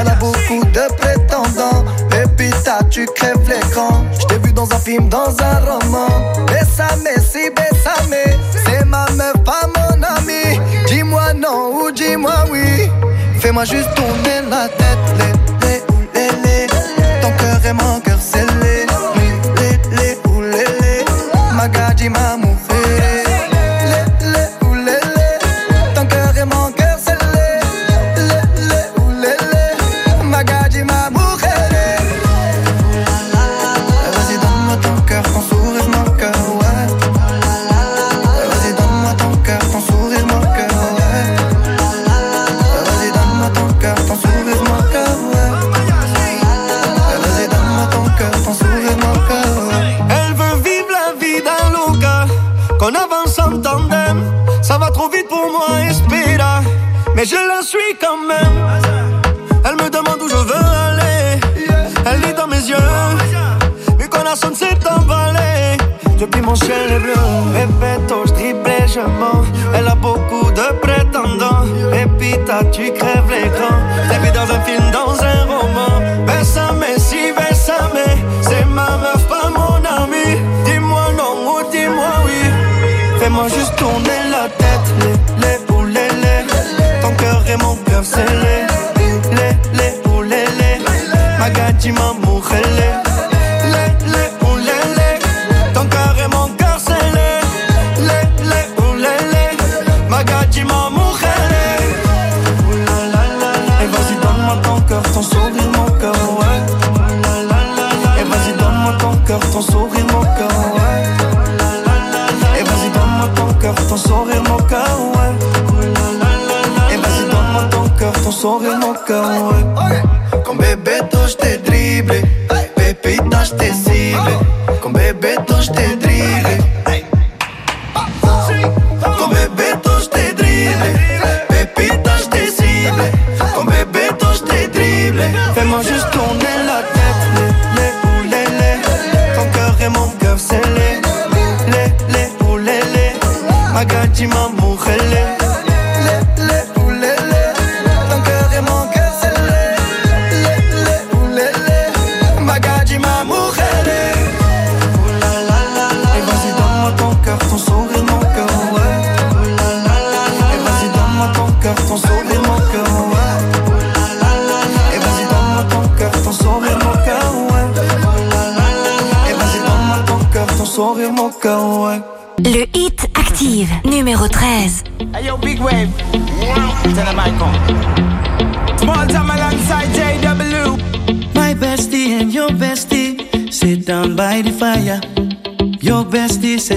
Elle a beaucoup de prétendants. Pépita, tu crèves l'écran. Je t'ai vu dans un film, dans un roman. Juste tourner la tête. Les, les, les, les. Ton cœur est mon cœur scellé. Les, les, les, les. Ma mon ciel est bleu. Répéto, je et je mens. Elle a beaucoup de prétendants. Pépita, tu crèves l'écran. Vu dans un film, dans un roman. Bésame, si bésame. C'est ma meuf, pas mon ami. Dis-moi non ou dis-moi oui. Fais-moi juste tourner la tête. Les, les, ou les, les. Ton cœur et mon cœur scellé. Les, sourire, mon cœur, ouais. Con Bebeto je t'ai dribblé Pépita je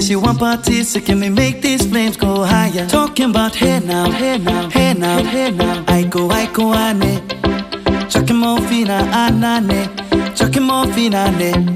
says she want parties, so can we make these flames go higher? Talking about hey now, hey now, hey now, hey now. I go, I go, ane. Chucking more fina, anane. Chucking more fina, ne.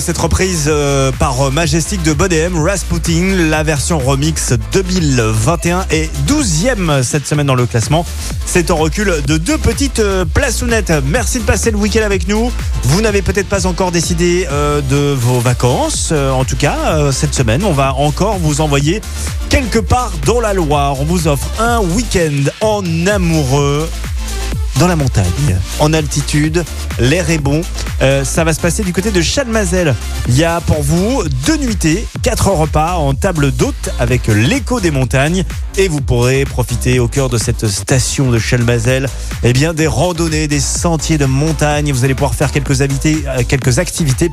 Cette reprise euh, par euh, Majestic de Bodem, Rasputin, la version remix 2021 est 12e cette semaine dans le classement. C'est en recul de deux petites euh, plaçounettes. Merci de passer le week-end avec nous. Vous n'avez peut-être pas encore décidé de vos vacances. En tout cas, cette semaine, on va encore vous envoyer quelque part dans la Loire. On vous offre un week-end en amoureux dans la montagne, en altitude, l'air est bon. Euh, ça va se passer du côté de Chalmazel. Il y a pour vous deux nuitées, quatre repas en table d'hôte avec l'écho des montagnes et vous pourrez profiter au cœur de cette station de Chalmazel eh bien des randonnées, des sentiers de montagne. Vous allez pouvoir faire quelques, euh, activités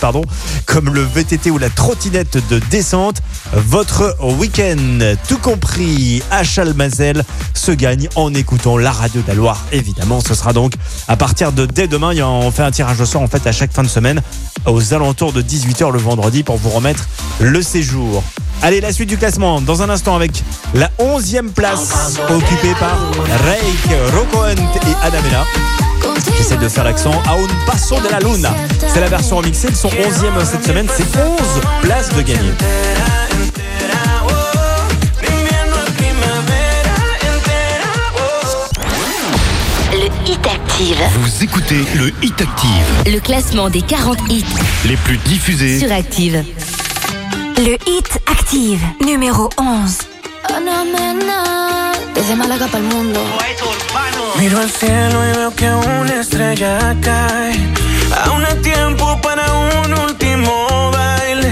comme le VTT ou la trottinette de descente. Votre week-end, tout compris à Chalmazel, se gagne en écoutant la radio de la Loire. Évidemment, ce sera donc à partir de dès demain. On fait un tirage au sort en fait à chaque fin de semaine aux alentours de 18h le vendredi pour vous remettre le séjour. Allez, la suite du classement dans un instant avec la 11e place occupée par Reik, Rocoent et Adamena. J'essaie de faire l'accent. A un passo de la luna. C'est la version remixée. Ils sont 11e cette semaine. C'est 11 places de gagner. Le Hit Active. Vous écoutez le Hit Active, Le classement des 40 hits les plus diffusés. sur Active. Le Hit Active, numéro 11. Ana Mena, desde Málaga para el mundo. Miro al cielo y veo que una estrella cae. Aún hay tiempo para un último baile.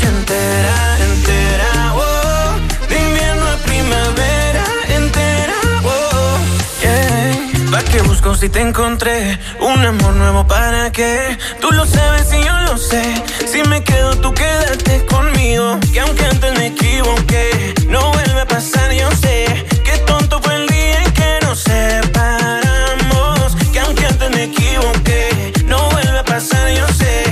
entera, entera, oh. De invierno a primavera, entera, oh. Yeah. ¿Pa' qué busco si te encontré? Un amor nuevo para qué? Tú lo sabes y yo lo sé. Si me quedo, tú quédate conmigo. Que aunque antes me equivoqué, no vuelve a pasar, yo sé. Qué tonto fue el día en que nos separamos. Que aunque antes me equivoqué, no vuelve a pasar, yo sé.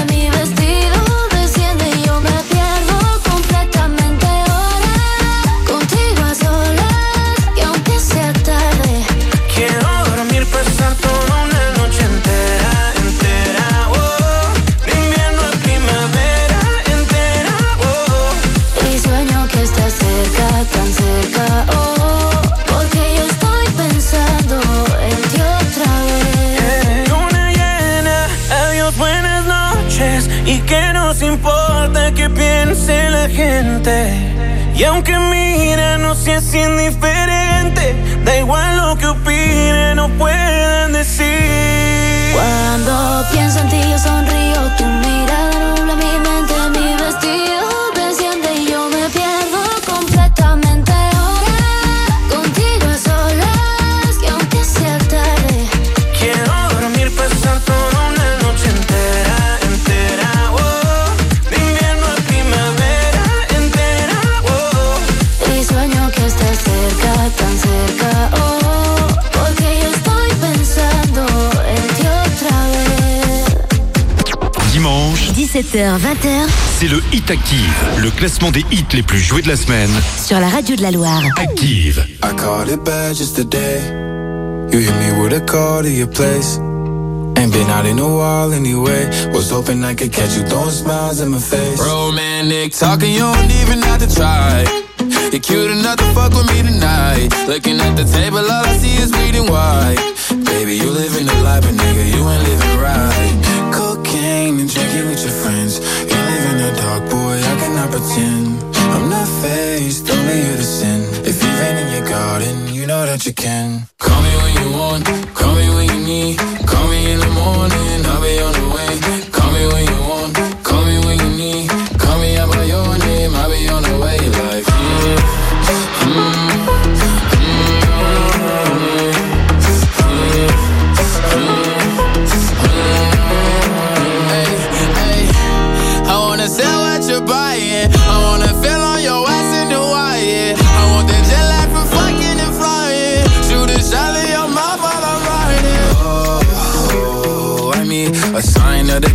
Y que nos importa que piense la gente. Y aunque mira, no seas indiferente. Da igual lo que opinen o puedan decir. Cuando pienso en ti yo sonrío, tu mirada 17h, 20h c'est le Hit Active, le classement des hits les plus joués de la semaine. sur la radio de la Loire. Active. I called it bad just today. You hit me with a call to your place. Ain't been out in a while anyway. Was hoping I could catch you throwing smiles in my face. Romantic talking, you don't even have to try. You're cute enough to fuck with me tonight. Looking at the table, all I see is bleeding white. Baby, you living the life, but nigga, you ain't living right. Drinking with your friends. You live in the dark, boy, I cannot pretend. I'm not faced, only you to sin. If you've been in your garden, you know that you can. Call me when you want, call me when you need. Call me in the morning, I'll be on the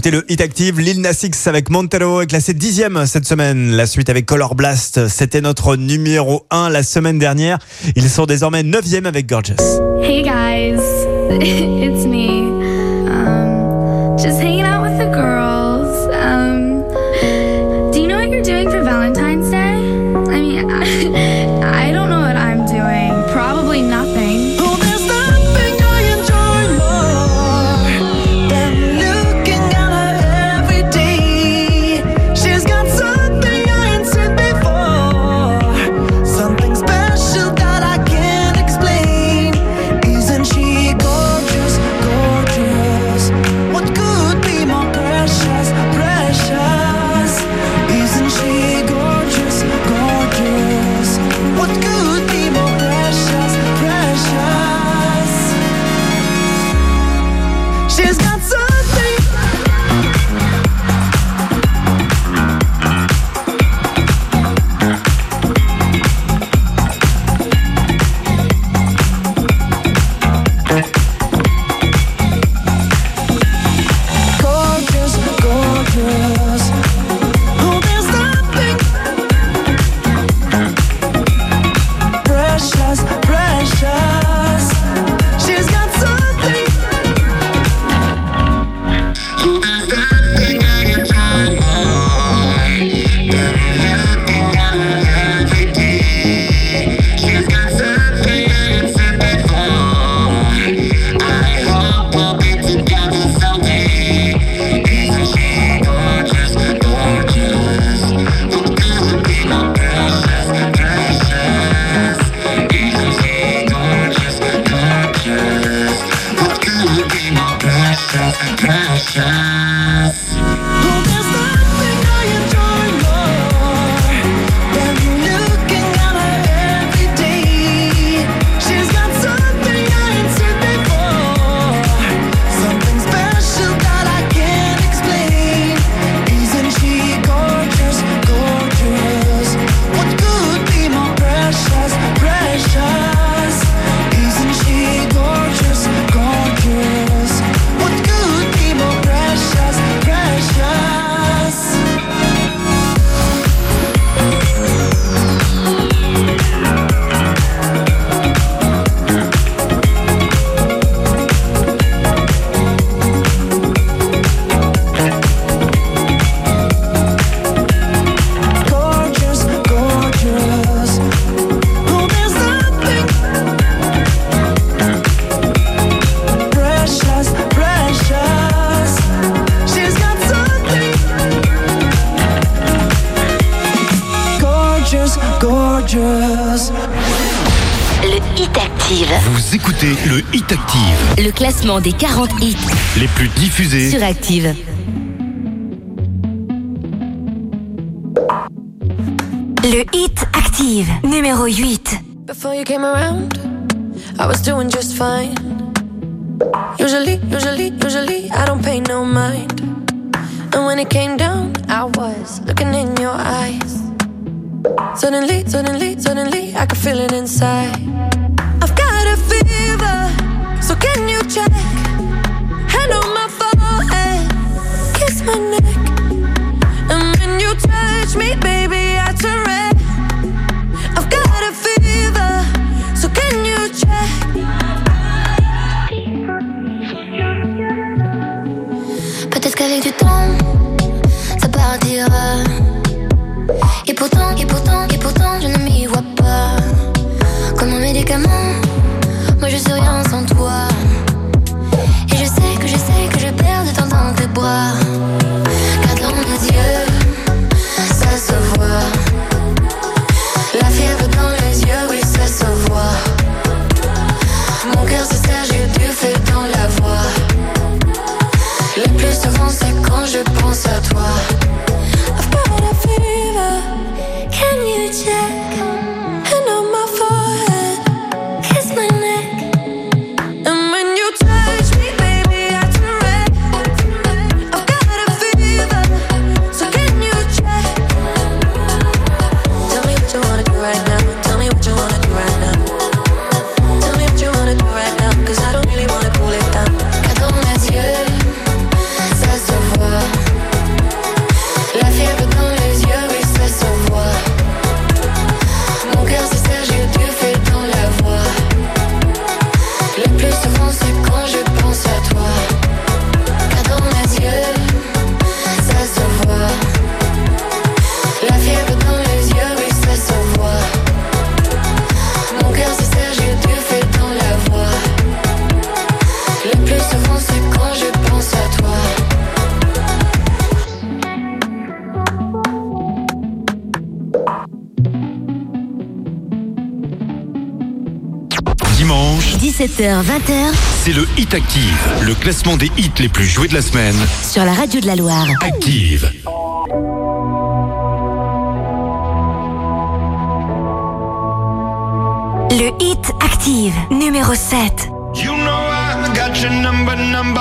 Écoutez le Hit Active, Lil Nas X avec Montero est classé dixième cette semaine. La suite avec Color Blast, c'était notre numéro 1 la semaine dernière. Ils sont désormais neuvième avec Gorgeous. Hey guys, it's me. Oh, des 40 hits les plus diffusés sur Active. Le hit Active, numéro 8. And when it came down, I was looking in your eyes. Suddenly, suddenly, suddenly, I could feel it inside. check. Hand on my forehead, kiss my neck. And when you touch me, baby. 20h, c'est le Hit Active, le classement des hits les plus joués de la semaine. Sur la radio de la Loire. Active. Le Hit Active, numéro 7. You know I got your number, number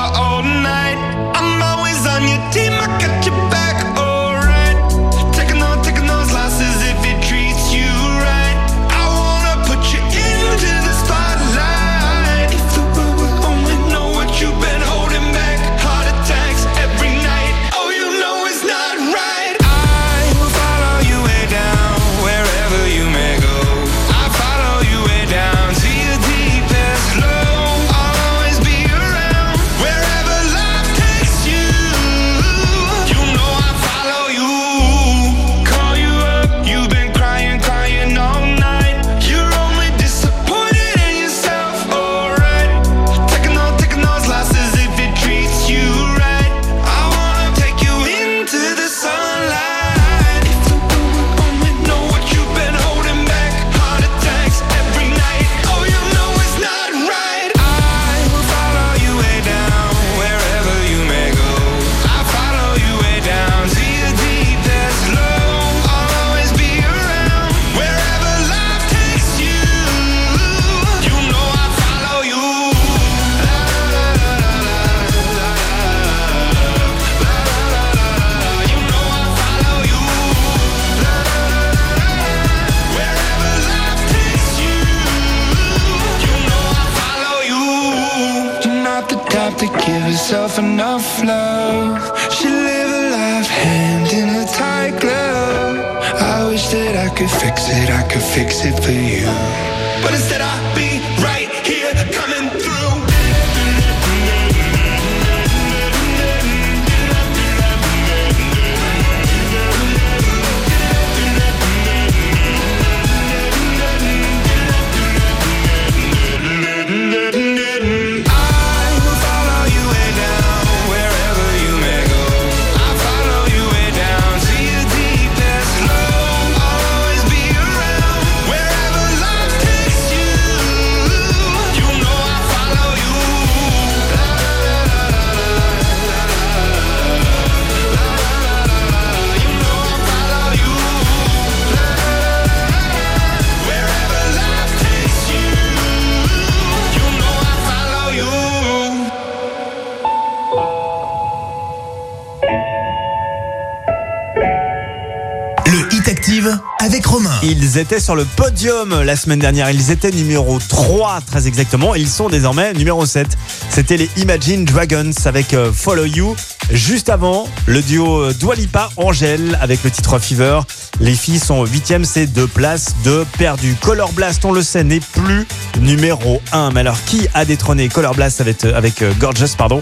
étaient sur le podium la semaine dernière. Ils étaient numéro 3, très exactement. Ils sont désormais numéro 7. C'était les Imagine Dragons avec euh, Follow You. Juste avant, le duo euh, Dua Lipa Angèle avec le titre Fever. Les filles sont 8 c'est deux places de perdu. Color Blast, on le sait, n'est plus numéro 1. Mais alors, qui a détrôné Color Blast avec, euh, avec Gorgeous, pardon?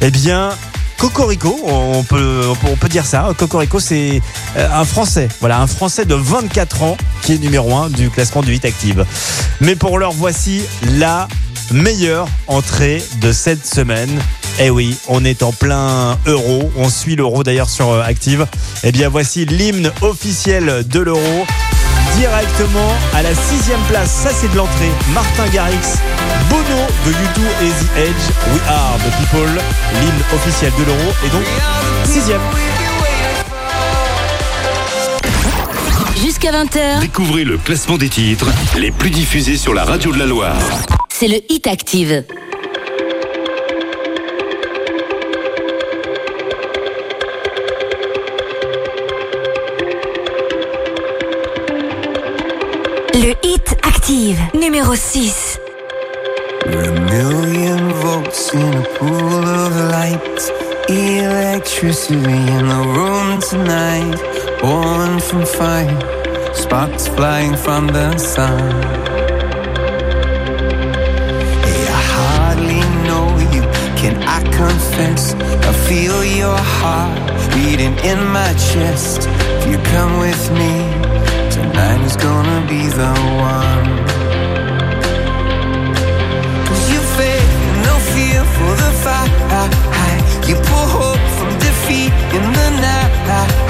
Eh bien, Cocorico, on peut, on peut dire ça. Cocorico, c'est un Français. Voilà, un Français de 24 ans qui est numéro 1 du classement du 8 Active. Mais pour l'heure, voici la meilleure entrée de cette semaine. Eh oui, on est en plein euro. On suit l'euro d'ailleurs sur euh, Active. Eh bien, voici l'hymne officiel de l'euro. Directement à la sixième place, ça c'est de l'entrée. Martin Garrix, Bono de YouTube et The Edge, We Are the People, l'hymne officiel de l'euro. Et donc, sixième. Jusqu'à 20h, Découvrez le classement des titres les plus diffusés sur la radio de la Loire. c'est le Hit Active. Le Hit Active, numéro 6. We're a million volts in a pool of light. Electricity from the sun. Hey, I hardly know you, can I confess? I feel your heart beating in my chest. If you come with me, tonight is gonna be the one. Cause you faith, no fear for the fight. You pull hope from defeat in the night.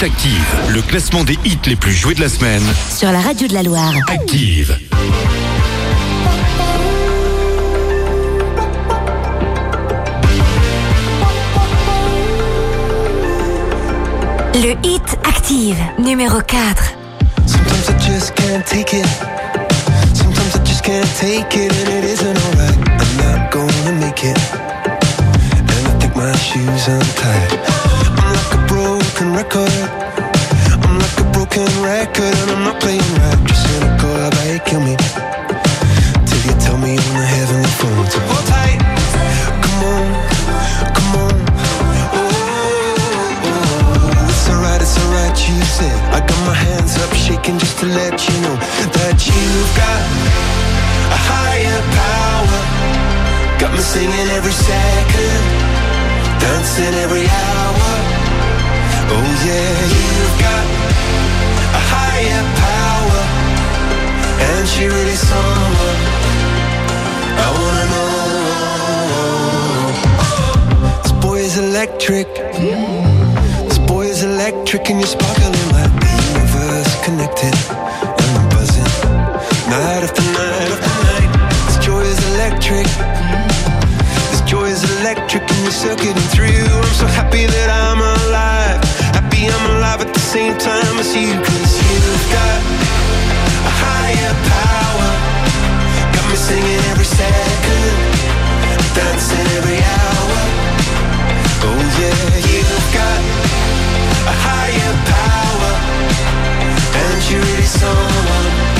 Hit Active, le classement des hits les plus joués de la semaine. sur la radio de la Loire. Active. Le Hit Active, numéro 4. Sometimes I just can't take it. Sometimes I just can't take it, and it isn't alright. I'm not gonna make it. And I think my shoes untied. I'm like a broken record. Broken record, and I'm not playing right. Just how about you kill me? Till you tell me on the heavenly phone to hold tight. Come on, come on. Oh, it's alright, it's alright, you said. I got my hands up shaking just to let you know that you've got a higher power. Got me singing every second, dancing every hour. Oh yeah, you've got power, and she really someone I wanna know. This boy is electric. This boy is electric, and you're sparkling like the universe connected. And I'm buzzing night after night after night. This joy is electric. This joy is electric, and you're circuiting through. I'm so happy that I'm alive. I'm alive at the same time as you, cause you've got a higher power. Got me singing every second, dancing every hour. Oh yeah, you've got a higher power, and you're really someone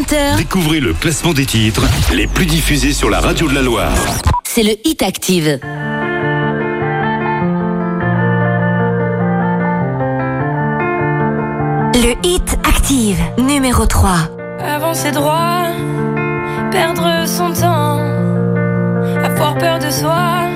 20h, Découvrez le classement des titres les plus diffusés sur la radio de la Loire. c'est le Hit Active. Le Hit Active, numéro 3. Avancer droit, perdre son temps, avoir peur de soi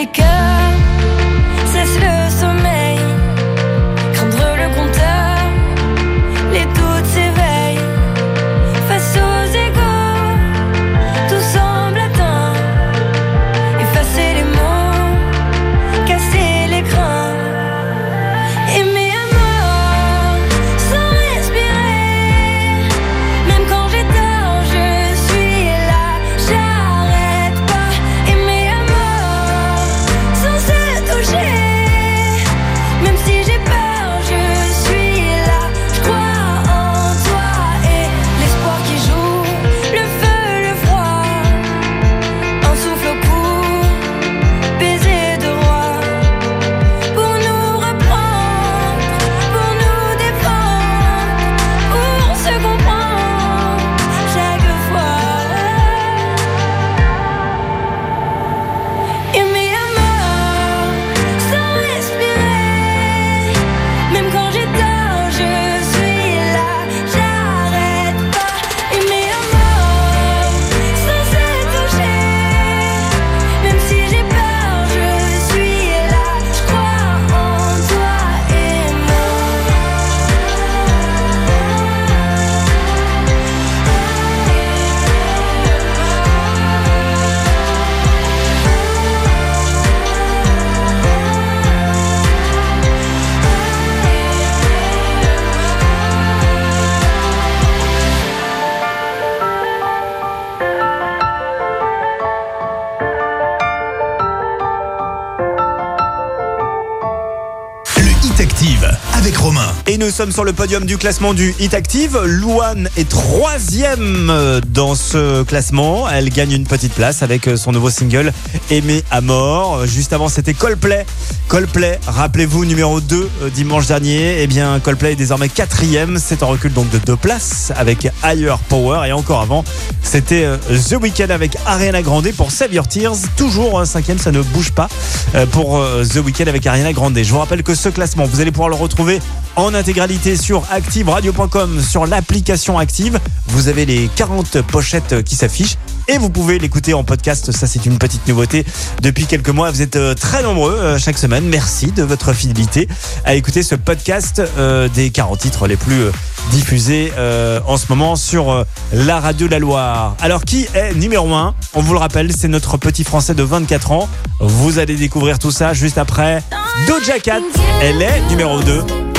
les cœurs, nous sommes sur le podium du classement du Hit Active. Louane est troisième euh, dans ce classement. Elle gagne une petite place avec euh, son nouveau single Aimé à mort. Juste avant, c'était Coldplay. Coldplay, rappelez-vous, numéro 2 euh, dimanche dernier. Eh bien, Coldplay est désormais quatrième. C'est en recul donc de deux places avec Higher Power. Et encore avant, c'était euh, The Weeknd avec Ariana Grande pour Save Your Tears. Toujours un cinquième, ça ne bouge pas euh, pour euh, The Weeknd avec Ariana Grande. Je vous rappelle que ce classement, vous allez pouvoir le retrouver en intégralité sur activeradio.com, sur l'application Active. Vous avez les 40 pochettes qui s'affichent et vous pouvez l'écouter en podcast. Ça, c'est une petite nouveauté depuis quelques mois. Vous êtes euh, très nombreux euh, chaque semaine. Merci de votre fidélité à écouter ce podcast euh, des 40 titres les plus diffusés en ce moment sur la radio de la Loire. Alors, qui est numéro 1 On vous le rappelle, c'est notre petit français de 24 ans. Vous allez découvrir tout ça juste après Doja Cat. Elle est numéro 2.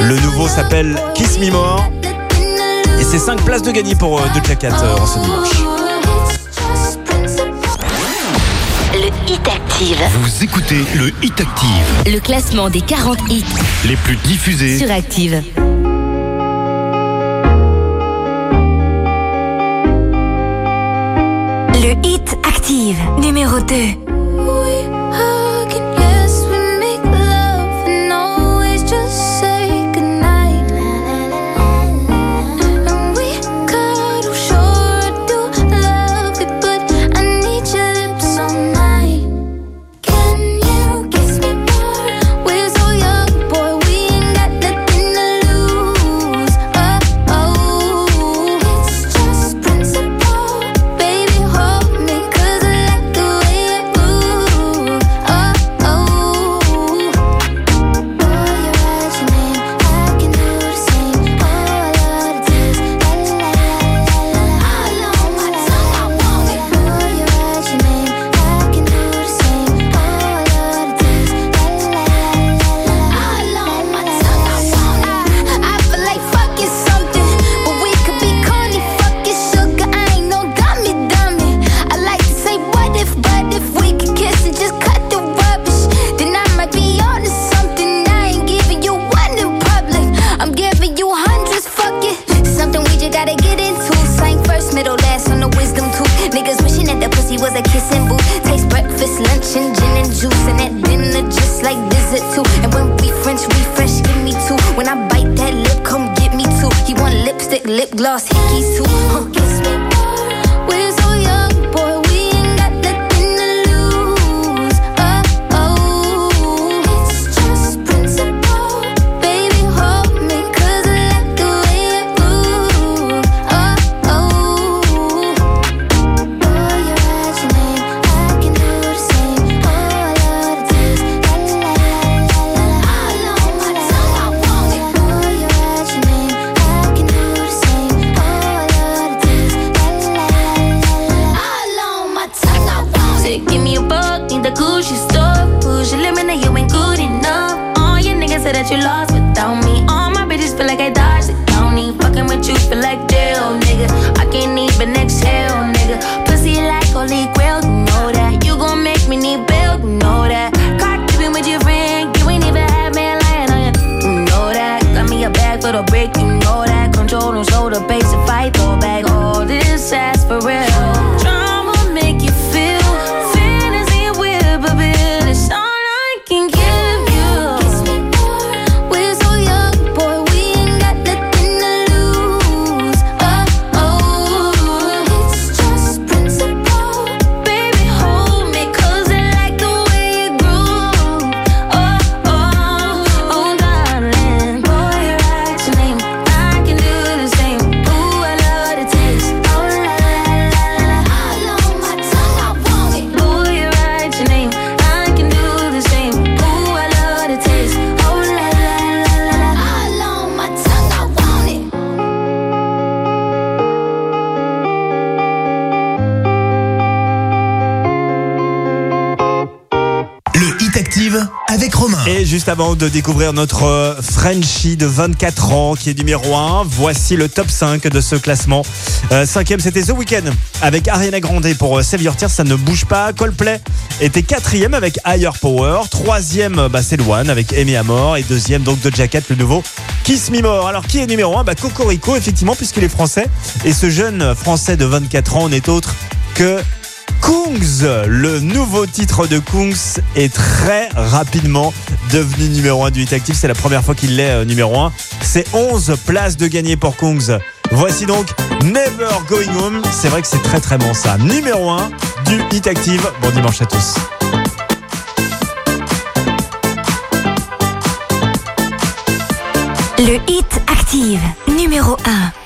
Le nouveau s'appelle Kiss Me More. Et c'est 5 places de gagner pour euh, Cat euh, en ce dimanche. Le Hit Active. Vous écoutez le Hit Active, Le classement des 40 hits les plus diffusés sur Active. Le Hit Active, numéro 2. Lip gloss, avant de découvrir notre euh, Frenchie de 24 ans qui est numéro 1, voici le top 5 de ce classement. Euh, cinquième, c'était The Weeknd avec Ariana Grande pour euh, Save Your Tears, ça ne bouge pas. Coldplay était quatrième avec Higher Power. Troisième, bah, c'est Luan avec Amy Amor. Et deuxième, donc de Jacket, le nouveau Kiss Me More. Alors qui est numéro 1 bah, Cocorico, effectivement, puisqu'il est français. Et ce jeune français de 24 ans n'est autre que Kungs, le nouveau titre de Kungs est très rapidement devenu numéro 1 du Hit Active. C'est la première fois qu'il l'est euh, numéro 1. C'est 11 places de gagné pour Kungs. Voici donc Never Going Home. C'est vrai que c'est très très bon ça. Numéro 1 du Hit Active. Bon dimanche à tous. Le Hit Active, numéro 1.